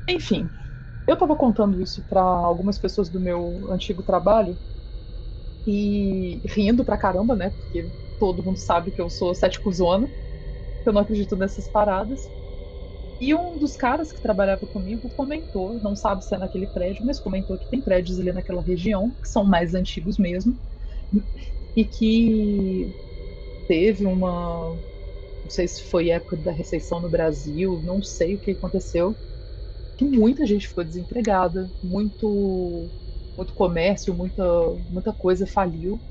Enfim, eu tava contando isso para algumas pessoas do meu antigo trabalho e rindo pra caramba, né? Porque todo mundo sabe que eu sou cético zona, que eu não acredito nessas paradas. E um dos caras que trabalhava comigo comentou, não sabe se é naquele prédio, mas comentou que tem prédios ali naquela região, que são mais antigos mesmo, e que teve uma. Não sei se foi época da recessão no Brasil, não sei o que aconteceu, que muita gente ficou desempregada, muito, muito comércio, muita, muita coisa faliu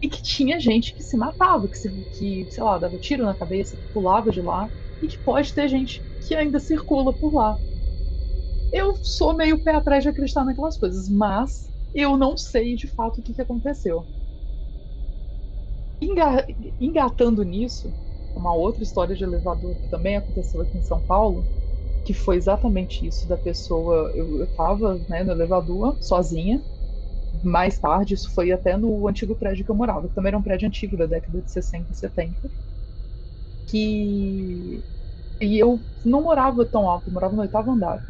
e que tinha gente que se matava, que, se, que, sei lá, dava tiro na cabeça, que pulava de lá, e que pode ter gente que ainda circula por lá. Eu sou meio pé atrás de acreditar naquelas coisas, mas eu não sei de fato o que, que aconteceu. Enga engatando nisso, uma outra história de elevador que também aconteceu aqui em São Paulo, que foi exatamente isso da pessoa. Eu, eu tava né, no elevador sozinha, mais tarde, isso foi até no antigo prédio que eu morava, que também era um prédio antigo da década de 60 e 70. Que. E eu não morava tão alto, eu morava no oitavo andar.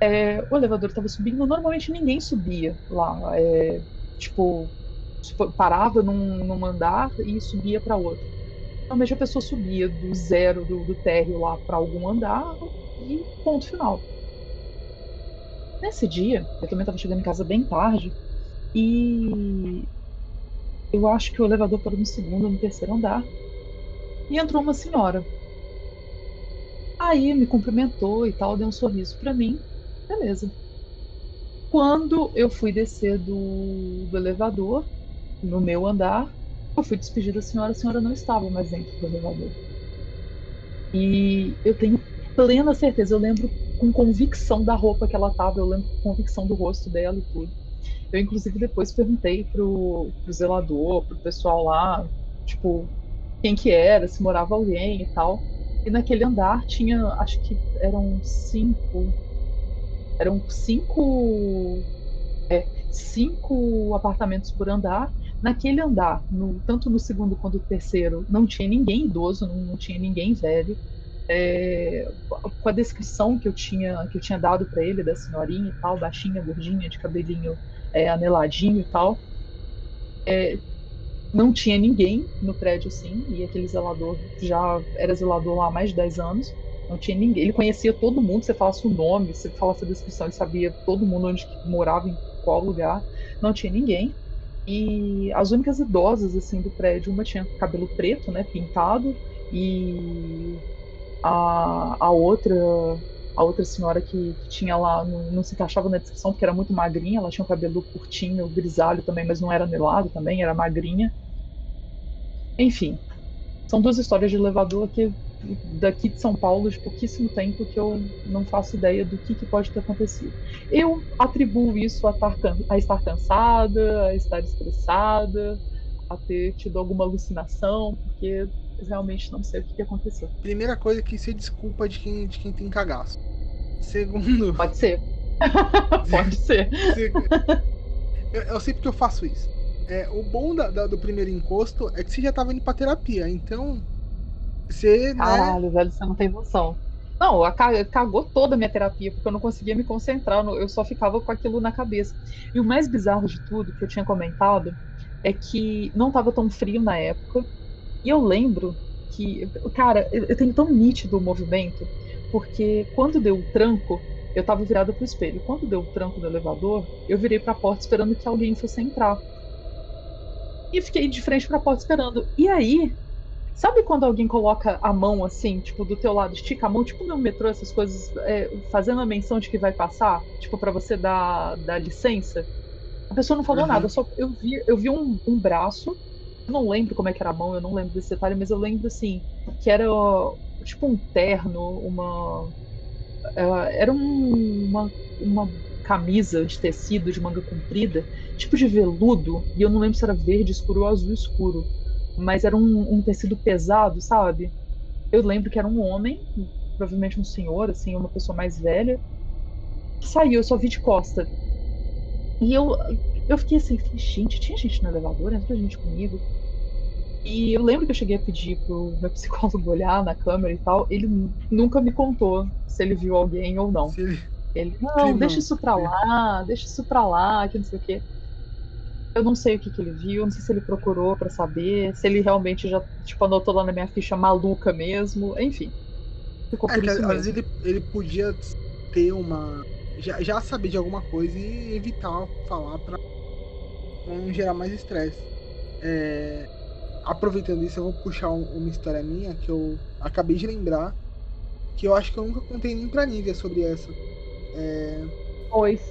É, o elevador estava subindo, normalmente ninguém subia lá. É, tipo, parava num, num andar e subia para outro. Normalmente a pessoa subia do zero do, do térreo lá para algum andar e ponto final. Nesse dia, eu também estava chegando em casa bem tarde, e eu acho que o elevador parou no segundo ou no terceiro andar. E entrou uma senhora. Aí me cumprimentou e tal, deu um sorriso para mim. Beleza. Quando eu fui descer do, do elevador, no meu andar, eu fui despedir da senhora, a senhora não estava mais dentro do elevador. E eu tenho plena certeza, eu lembro com convicção da roupa que ela tava, eu lembro com convicção do rosto dela e tudo. Eu, inclusive, depois perguntei pro, pro zelador, pro pessoal lá, tipo, quem que era, se morava alguém e tal. E naquele andar tinha, acho que eram cinco. Eram cinco. É, cinco apartamentos por andar. Naquele andar, no, tanto no segundo quanto no terceiro, não tinha ninguém idoso, não, não tinha ninguém velho. É, com a descrição que eu tinha que eu tinha dado para ele da senhorinha e tal, baixinha, gordinha, de cabelinho é, aneladinho e tal. É, não tinha ninguém no prédio assim, e aquele zelador já era zelador lá há mais de 10 anos. Não tinha ninguém. Ele conhecia todo mundo, você falasse o nome, você falasse a descrição, ele sabia todo mundo onde morava, em qual lugar. Não tinha ninguém. E as únicas idosas assim do prédio, uma tinha cabelo preto, né, pintado, e a, a outra a outra senhora que, que tinha lá, não, não, se encaixava na descrição porque era muito magrinha, ela tinha um cabelo curtinho, grisalho também, mas não era anelado também, era magrinha. Enfim, são duas histórias de elevador que daqui de São Paulo de pouquíssimo tempo que eu não faço ideia do que, que pode ter acontecido. Eu atribuo isso a a estar cansada, a estar estressada, a ter tido alguma alucinação, porque realmente não sei o que, aconteceu. Primeira coisa que se desculpa de quem, de quem tem cagaço. Segundo. Pode ser. Pode ser. Eu, eu, sei porque eu faço isso. É, o bom da, da, do primeiro encosto é que você já tava indo pra terapia, então. Você. Né? Caralho, né... velho, você não tem noção. Não, cagou toda a minha terapia, porque eu não conseguia me concentrar, eu só ficava com aquilo na cabeça. E o mais bizarro de tudo, que eu tinha comentado, é que não tava tão frio na época, e eu lembro que, cara, eu tenho tão nítido o movimento, porque quando deu o tranco, eu tava virada pro espelho. Quando deu o tranco do elevador, eu virei pra porta esperando que alguém fosse entrar. E fiquei de frente pra porta esperando. E aí, sabe quando alguém coloca a mão assim, tipo, do teu lado, estica a mão, tipo no metrô, essas coisas, é, fazendo a menção de que vai passar, tipo, para você dar, dar licença? A pessoa não falou uhum. nada, só eu vi, eu vi um, um braço não lembro como é que era a mão, eu não lembro desse detalhe, mas eu lembro assim, que era tipo um terno, uma. É, era um, uma, uma camisa de tecido de manga comprida, tipo de veludo, e eu não lembro se era verde escuro ou azul escuro, mas era um, um tecido pesado, sabe? Eu lembro que era um homem provavelmente um senhor, assim, uma pessoa mais velha, saiu, eu só vi de costa. E eu, eu fiquei assim, gente, tinha gente no elevador, entrou gente comigo. E eu lembro que eu cheguei a pedir pro meu psicólogo olhar na câmera e tal. Ele nunca me contou se ele viu alguém ou não. Ele, ele não, deixa isso pra lá, deixa isso pra lá, que não sei o quê. Eu não sei o que, que ele viu, não sei se ele procurou para saber, se ele realmente já, tipo, anotou lá na minha ficha maluca mesmo, enfim. Ficou é por é, isso Às vezes ele, ele podia ter uma. Já, já saber de alguma coisa e evitar falar pra, não gerar mais estresse. É, aproveitando isso, eu vou puxar um, uma história minha que eu acabei de lembrar. Que eu acho que eu nunca contei nem pra Nívia sobre essa. É... Pois.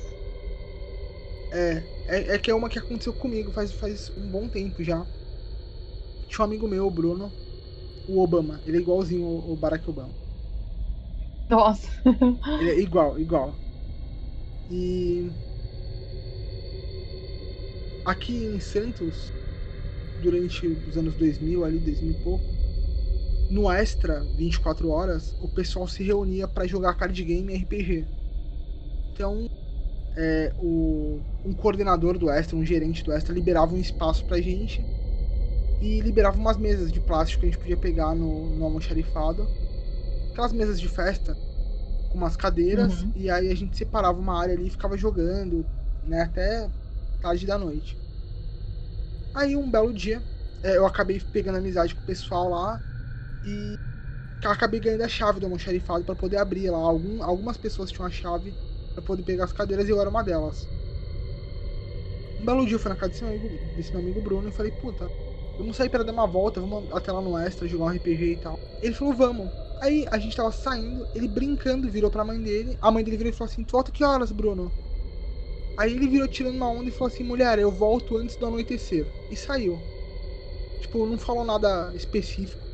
É, é, é, que é uma que aconteceu comigo faz, faz um bom tempo já. Tinha um amigo meu, o Bruno, o Obama. Ele é igualzinho o Barack Obama. Nossa. Ele é igual, igual. E. Aqui em Santos, durante os anos 2000, ali, 2000 e pouco, no Extra, 24 horas, o pessoal se reunia para jogar card game e RPG. Então, é, o, um coordenador do Extra, um gerente do Extra, liberava um espaço pra gente e liberava umas mesas de plástico que a gente podia pegar no, no almoxarifado. Aquelas mesas de festa, com umas cadeiras, uhum. e aí a gente separava uma área ali e ficava jogando, né, até tarde da noite. Aí um belo dia, é, eu acabei pegando amizade com o pessoal lá e acabei ganhando a chave do almoxarifado para poder abrir lá. Algum, algumas pessoas tinham a chave para poder pegar as cadeiras e eu era uma delas. Um belo dia eu fui na casa desse meu amigo, desse meu amigo Bruno e falei, puta, vamos sair para dar uma volta, vamos até lá no extra, jogar um RPG e tal. Ele falou, vamos. Aí a gente tava saindo, ele brincando, virou pra mãe dele. A mãe dele virou e falou assim: Tu volta que horas, Bruno? Aí ele virou tirando uma onda e falou assim: mulher, eu volto antes do anoitecer. E saiu. Tipo, não falou nada específico.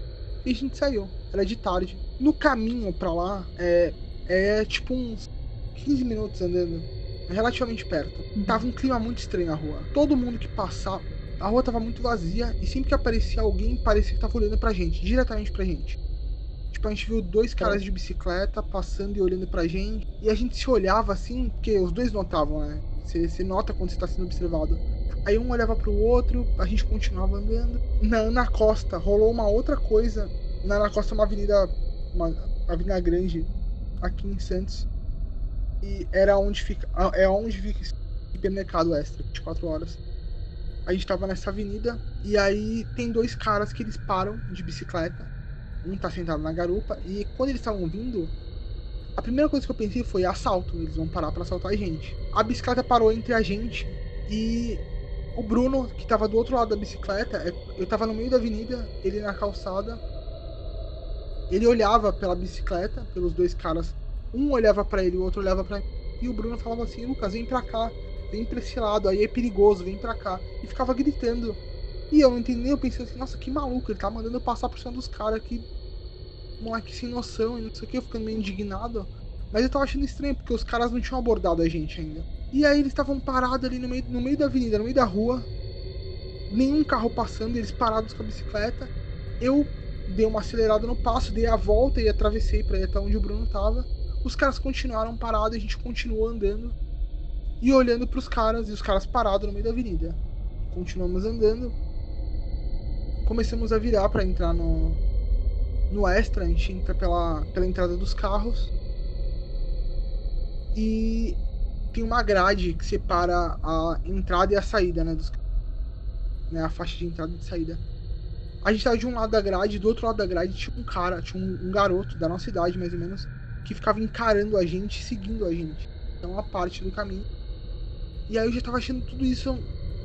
E a gente saiu. Era de tarde. No caminho pra lá, é, é tipo uns 15 minutos andando. É relativamente perto. Uhum. Tava um clima muito estranho na rua. Todo mundo que passava. A rua tava muito vazia e sempre que aparecia alguém, parecia que tava olhando pra gente, diretamente pra gente. Tipo, a gente viu dois caras de bicicleta passando e olhando pra gente. E a gente se olhava assim, porque os dois notavam, né? Você, você nota quando você está sendo observado. Aí um olhava para o outro, a gente continuava andando. Na Ana Costa rolou uma outra coisa. Na Ana Costa é uma avenida, uma avenida grande aqui em Santos. E era onde fica, é onde fica esse supermercado extra, 24 horas. A gente tava nessa avenida e aí tem dois caras que eles param de bicicleta. Um tá sentado na garupa e quando eles estavam vindo, a primeira coisa que eu pensei foi assalto, eles vão parar para assaltar a gente. A bicicleta parou entre a gente e o Bruno, que tava do outro lado da bicicleta, é, eu tava no meio da avenida, ele na calçada. Ele olhava pela bicicleta, pelos dois caras. Um olhava para ele, o outro olhava para mim. E o Bruno falava assim: "Lucas, vem pra cá, vem pra esse lado, aí é perigoso, vem pra cá". E ficava gritando. E eu não entendi, eu pensei assim: "Nossa, que maluco, ele tá mandando eu passar por cima dos caras que moleque sem noção e não sei o que, eu ficando meio indignado. Mas eu tava achando estranho, porque os caras não tinham abordado a gente ainda. E aí eles estavam parados ali no meio, no meio da avenida, no meio da rua. Nenhum carro passando, eles parados com a bicicleta. Eu dei uma acelerada no passo, dei a volta e atravessei para ir até onde o Bruno tava. Os caras continuaram parados, a gente continuou andando e olhando para os caras, e os caras parados no meio da avenida. Continuamos andando. Começamos a virar para entrar no, no extra, a gente entra pela, pela entrada dos carros. E tem uma grade que separa a entrada e a saída, né? Dos, né a faixa de entrada e de saída. A gente tava de um lado da grade, do outro lado da grade tinha um cara, tinha um, um garoto da nossa idade, mais ou menos, que ficava encarando a gente, seguindo a gente. Então, uma parte do caminho. E aí eu já tava achando tudo isso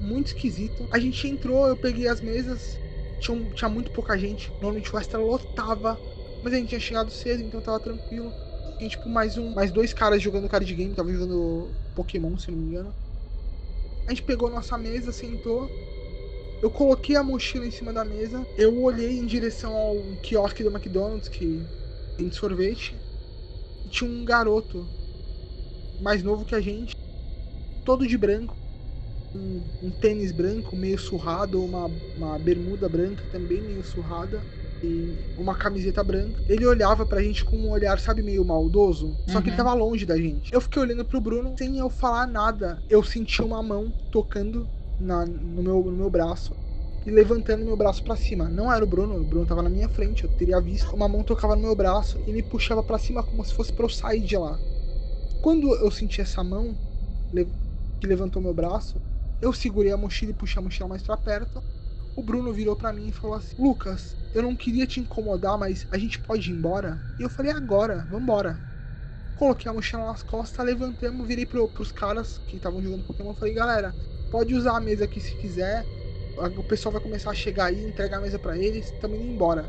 muito esquisito. A gente entrou, eu peguei as mesas, tinha, tinha muito pouca gente. Normalmente o extra lotava. Mas a gente tinha chegado cedo, então tava tranquilo. E tipo, mais um, mais dois caras jogando card game, tava jogando Pokémon, se não me engano. A gente pegou nossa mesa, sentou. Eu coloquei a mochila em cima da mesa. Eu olhei em direção ao quiosque do McDonald's, que tem sorvete. E tinha um garoto mais novo que a gente, todo de branco, um, um tênis branco meio surrado, uma, uma bermuda branca também meio surrada. uma camiseta branca. Ele olhava pra gente com um olhar, sabe, meio maldoso. Só que ele Uhum. tava longe da gente. Eu fiquei olhando pro Bruno sem eu falar nada. Eu senti uma mão tocando na, no, meu, no meu braço. E levantando meu braço pra cima. Não era o Bruno, o Bruno tava na minha frente. Eu teria visto. Uma mão tocava no meu braço e me puxava pra cima como se fosse pra eu sair de lá. Quando eu senti essa mão que levantou meu braço, eu segurei a mochila e puxei a mochila mais pra perto. O Bruno virou pra mim e falou assim: Lucas, eu não queria te incomodar, mas a gente pode ir embora? E eu falei: agora, vambora. Coloquei a mochila nas costas, levantamos, virei pro, pros caras que estavam jogando Pokémon. Falei: galera, pode usar a mesa aqui se quiser. O pessoal vai começar a chegar aí, entregar a mesa pra eles, estamos indo embora.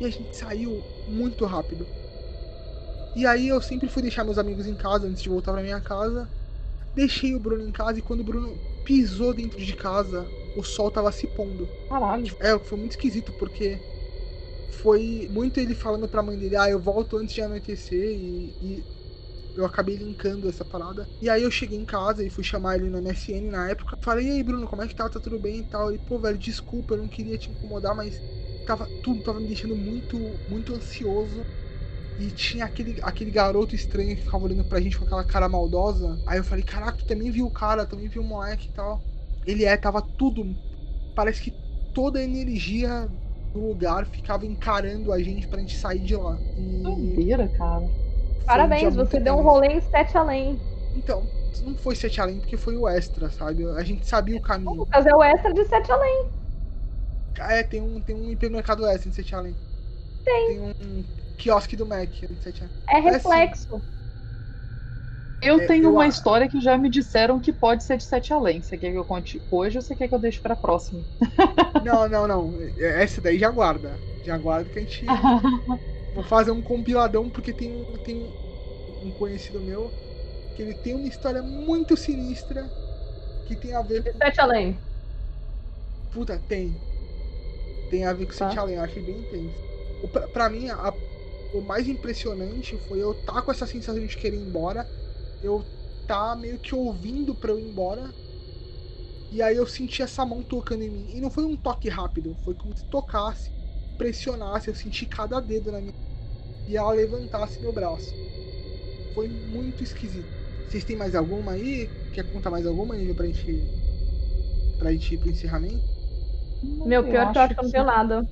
E a gente saiu muito rápido. E aí eu sempre fui deixar meus amigos em casa antes de voltar pra minha casa. Deixei o Bruno em casa e quando o Bruno pisou dentro de casa, o sol tava se pondo. Caralho. É, foi muito esquisito porque foi muito ele falando pra mãe dele, ah, eu volto antes de anoitecer e, e eu acabei linkando essa parada. E aí eu cheguei em casa e fui chamar ele no MSN na época. Falei, e aí, Bruno, como é que tá? Tá tudo bem e tal? Ele, pô, velho, desculpa, eu não queria te incomodar, mas tava, tudo tava me deixando muito, muito ansioso. E tinha aquele, aquele garoto estranho que ficava olhando pra gente com aquela cara maldosa. Aí eu falei, caraca, tu também viu o cara, também viu o moleque e tal. Ele é, tava tudo. Parece que toda a energia do lugar ficava encarando a gente pra gente sair de lá. E Doideira, cara. foi Parabéns, você deu um rolê em sete além. Então, não foi sete além porque foi o extra, sabe? A gente sabia o caminho. Lucas é o extra de sete além. É, tem um, tem um hipermercado extra em sete além. Tem. Tem um quiosque do Mac. É É, sim. reflexo. Eu É, tenho eu uma história que já me disseram que pode ser de sete além. Você quer que eu conte hoje ou você quer que eu deixe pra próxima? Não, não, não. Essa daí já guarda. Já guarda que a gente. Vou fazer um compiladão porque tem, um- tem um conhecido meu que ele tem uma história muito sinistra que tem a ver De sete além. Puta, tem. Tem a ver com Tá. Sete Além, eu achei bem intenso. Pra, pra mim, a- o mais impressionante foi eu tá com essa sensação de querer ir embora, eu tá meio que ouvindo pra eu ir embora, e aí eu senti essa mão tocando em mim. E não foi um toque rápido, foi como se tocasse, pressionasse, eu senti cada dedo na minha. E ela levantasse meu braço. Foi muito esquisito. Vocês têm mais alguma aí? Quer contar mais alguma aí pra gente. pra gente ir pro encerramento? Meu, pior que eu acho que eu não tenho nada.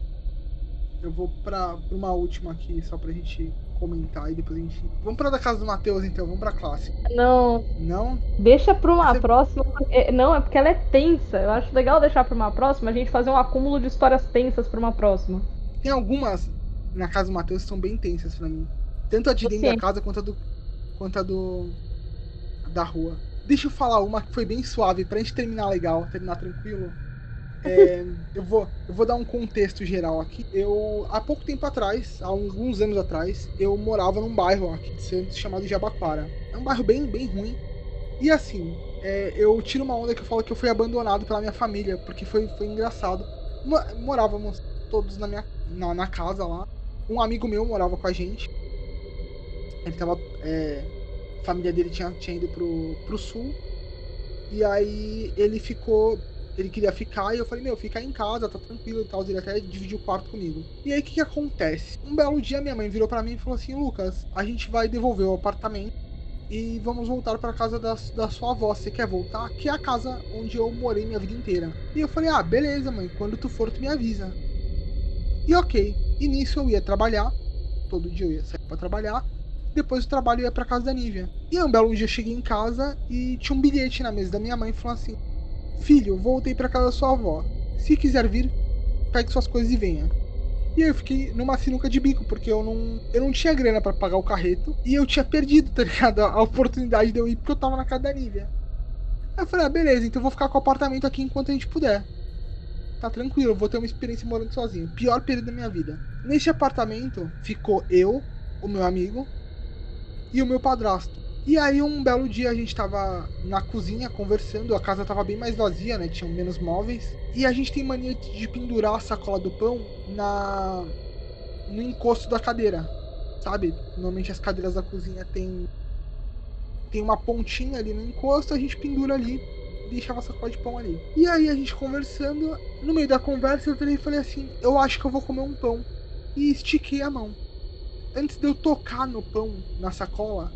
Eu vou pra, pra uma última aqui, só pra gente comentar e depois a gente. Vamos pra da casa do Matheus então, vamos pra classe. Não, Não? deixa pra uma Você- próxima. porque- Não, é porque ela é tensa. Eu acho legal deixar pra uma próxima, a gente fazer um acúmulo de histórias tensas pra uma próxima. Tem algumas na casa do Matheus que são bem tensas pra mim. Tanto a de dentro da casa quanto a do. quanto a do. da rua. Deixa eu falar uma que foi bem suave, pra gente terminar legal, terminar tranquilo. É, eu, vou, eu vou dar um contexto geral aqui. Eu, há pouco tempo atrás, há alguns anos atrás, eu morava num bairro aqui de Santos chamado Jabaquara. É um bairro bem, bem ruim. E assim, é, eu tiro uma onda que eu falo que eu fui abandonado pela minha família, porque foi, foi engraçado. Mo- Morávamos todos na, minha, na, na casa lá. Um amigo meu morava com a gente. Ele tava. é, a família dele tinha, tinha ido pro, pro sul. E aí ele ficou. Ele queria ficar e eu falei, meu, fica aí em casa, tá tranquilo e tal. Ele até dividiu o quarto comigo. E aí o que, que acontece? Um belo dia minha mãe virou pra mim e falou assim, Lucas, a gente vai devolver o apartamento e vamos voltar pra casa da, da sua avó. Você quer voltar? Que é a casa onde eu morei minha vida inteira. E eu falei, ah, beleza, mãe, quando tu for, tu me avisa. E ok. E nisso eu ia trabalhar. Todo dia eu ia sair pra trabalhar. Depois do trabalho eu ia pra casa da Nívia. E um belo dia eu cheguei em casa e tinha um bilhete na mesa da minha mãe falando assim: Filho, voltei pra casa da sua avó. Se quiser vir, pegue suas coisas e venha. E eu fiquei numa sinuca de bico, porque eu não, eu não tinha grana pra pagar o carreto. E eu tinha perdido, tá ligado? A oportunidade de eu ir porque eu tava na casa da Nívia. Aí eu falei, ah, beleza, então eu vou ficar com o apartamento aqui enquanto a gente puder. Tá tranquilo, eu vou ter uma experiência morando sozinho. Pior período da minha vida. Nesse apartamento ficou eu, o meu amigo e o meu padrasto. E aí um belo dia a gente tava na cozinha conversando, a casa tava bem mais vazia, né? Tinham menos móveis. E a gente tem mania de pendurar a sacola do pão na no encosto da cadeira. Sabe? Normalmente as cadeiras da cozinha tem tem uma pontinha ali no encosto, a gente pendura ali deixava a sacola de pão ali. E aí a gente conversando, no meio da conversa eu virei e falei assim: eu acho que eu vou comer um pão. E estiquei a mão. Antes de eu tocar no pão, na sacola,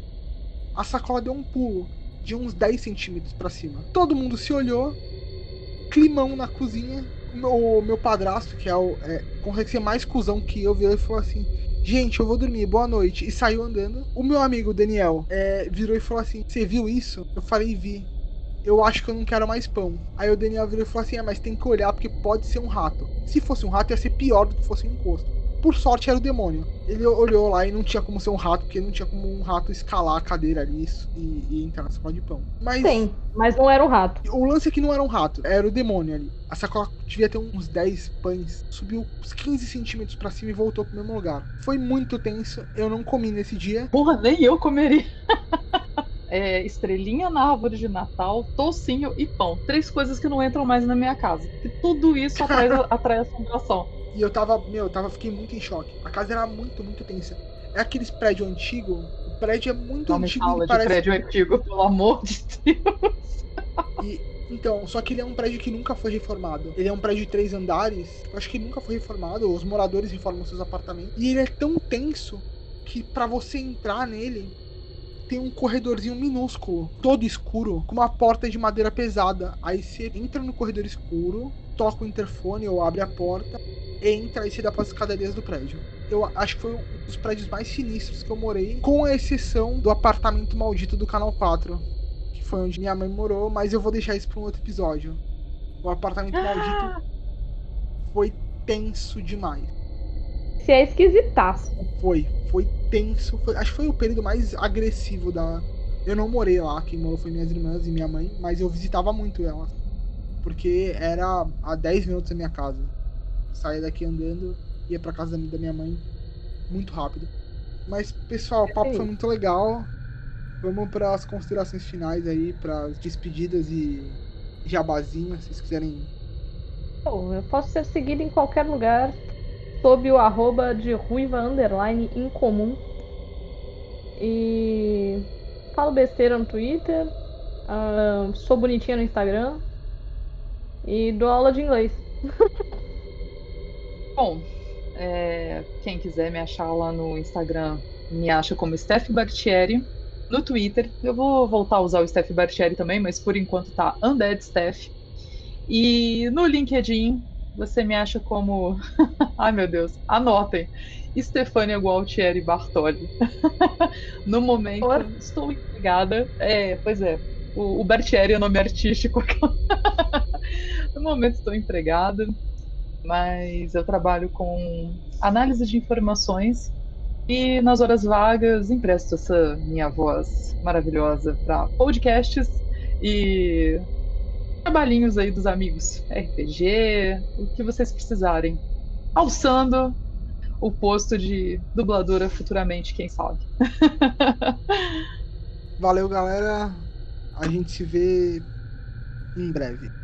a sacola deu um pulo de uns 10 centímetros para cima. Todo mundo se olhou, climão na cozinha. O meu, padrasto, que é o. É, consegue ser mais cuzão que eu, virou e falou assim: Gente, eu vou dormir, boa noite. E saiu andando. O meu amigo Daniel é, virou e falou assim: Você viu isso? Eu falei: Vi. Eu acho que eu não quero mais pão. Aí o Daniel virou e falou assim: É, mas tem que olhar porque pode ser um rato. Se fosse um rato, ia ser pior do que fosse um encosto. Por sorte era o demônio. Ele olhou lá e não tinha como ser um rato, porque não tinha como um rato escalar a cadeira ali e, e entrar na sacola de pão. Mas. Sim, mas não era um rato. O lance é que não era um rato, era o demônio ali. A sacola devia ter uns 10 pães, subiu uns 15 centímetros pra cima e voltou pro mesmo lugar. Foi muito tenso, eu não comi nesse dia. Porra, nem eu comeria. É, estrelinha na árvore de Natal, tocinho e pão. Três coisas que não entram mais na minha casa. E tudo isso atrai, atrai assombração. E eu tava, meu, eu tava, fiquei muito em choque. A casa era muito, muito tensa. É aqueles prédios antigos. O prédio é muito não antigo. Me fala parece... prédio antigo, pelo amor de Deus. E, então, só que ele é um prédio que nunca foi reformado. Ele é um prédio de três andares. Eu acho que nunca foi reformado. Os moradores reformam seus apartamentos. E ele é tão tenso que para você entrar nele tem um corredorzinho minúsculo, todo escuro, com uma porta de madeira pesada. Aí você entra no corredor escuro, toca o interfone ou abre a porta entra e se dá para as escadarias do prédio. Eu acho que foi um dos prédios mais sinistros que eu morei, com a exceção do apartamento maldito do Canal 4, que foi onde minha mãe morou, mas eu vou deixar isso para um outro episódio. O apartamento ah. maldito foi tenso demais. Se é esquisitaço. Foi, foi tenso. Foi, acho que foi o período mais agressivo da. Eu não morei lá, quem morou foi minhas irmãs e minha mãe, mas eu visitava muito elas. Porque era a 10 minutos da minha casa saía daqui andando, ia pra casa da minha mãe muito rápido. Mas, pessoal, o papo foi muito legal. Vamos para as considerações finais aí, para as despedidas e jabazinho, se vocês quiserem. Bom, eu posso ser seguido em qualquer lugar sob o arroba de ruiva underline incomum. E falo besteira no Twitter, uh, sou bonitinha no Instagram e dou aula de inglês. Bom, é, quem quiser me achar lá no Instagram, me acha como Steph Bartieri. No Twitter, eu vou voltar a usar o Steph Bartieri também, mas por enquanto tá Undead Steph. E no LinkedIn, você me acha como. Ai meu Deus, anotem. Stefania Gualtieri Bartoli. no momento, estou empregada. É, pois é. O, o Bartieri é o nome artístico. no momento, estou empregada mas eu trabalho com análise de informações e nas horas vagas empresto essa minha voz maravilhosa para podcasts e trabalhinhos aí dos amigos, RPG, o que vocês precisarem. Alçando o posto de dubladora futuramente, quem sabe. Valeu, galera. A gente se vê em breve.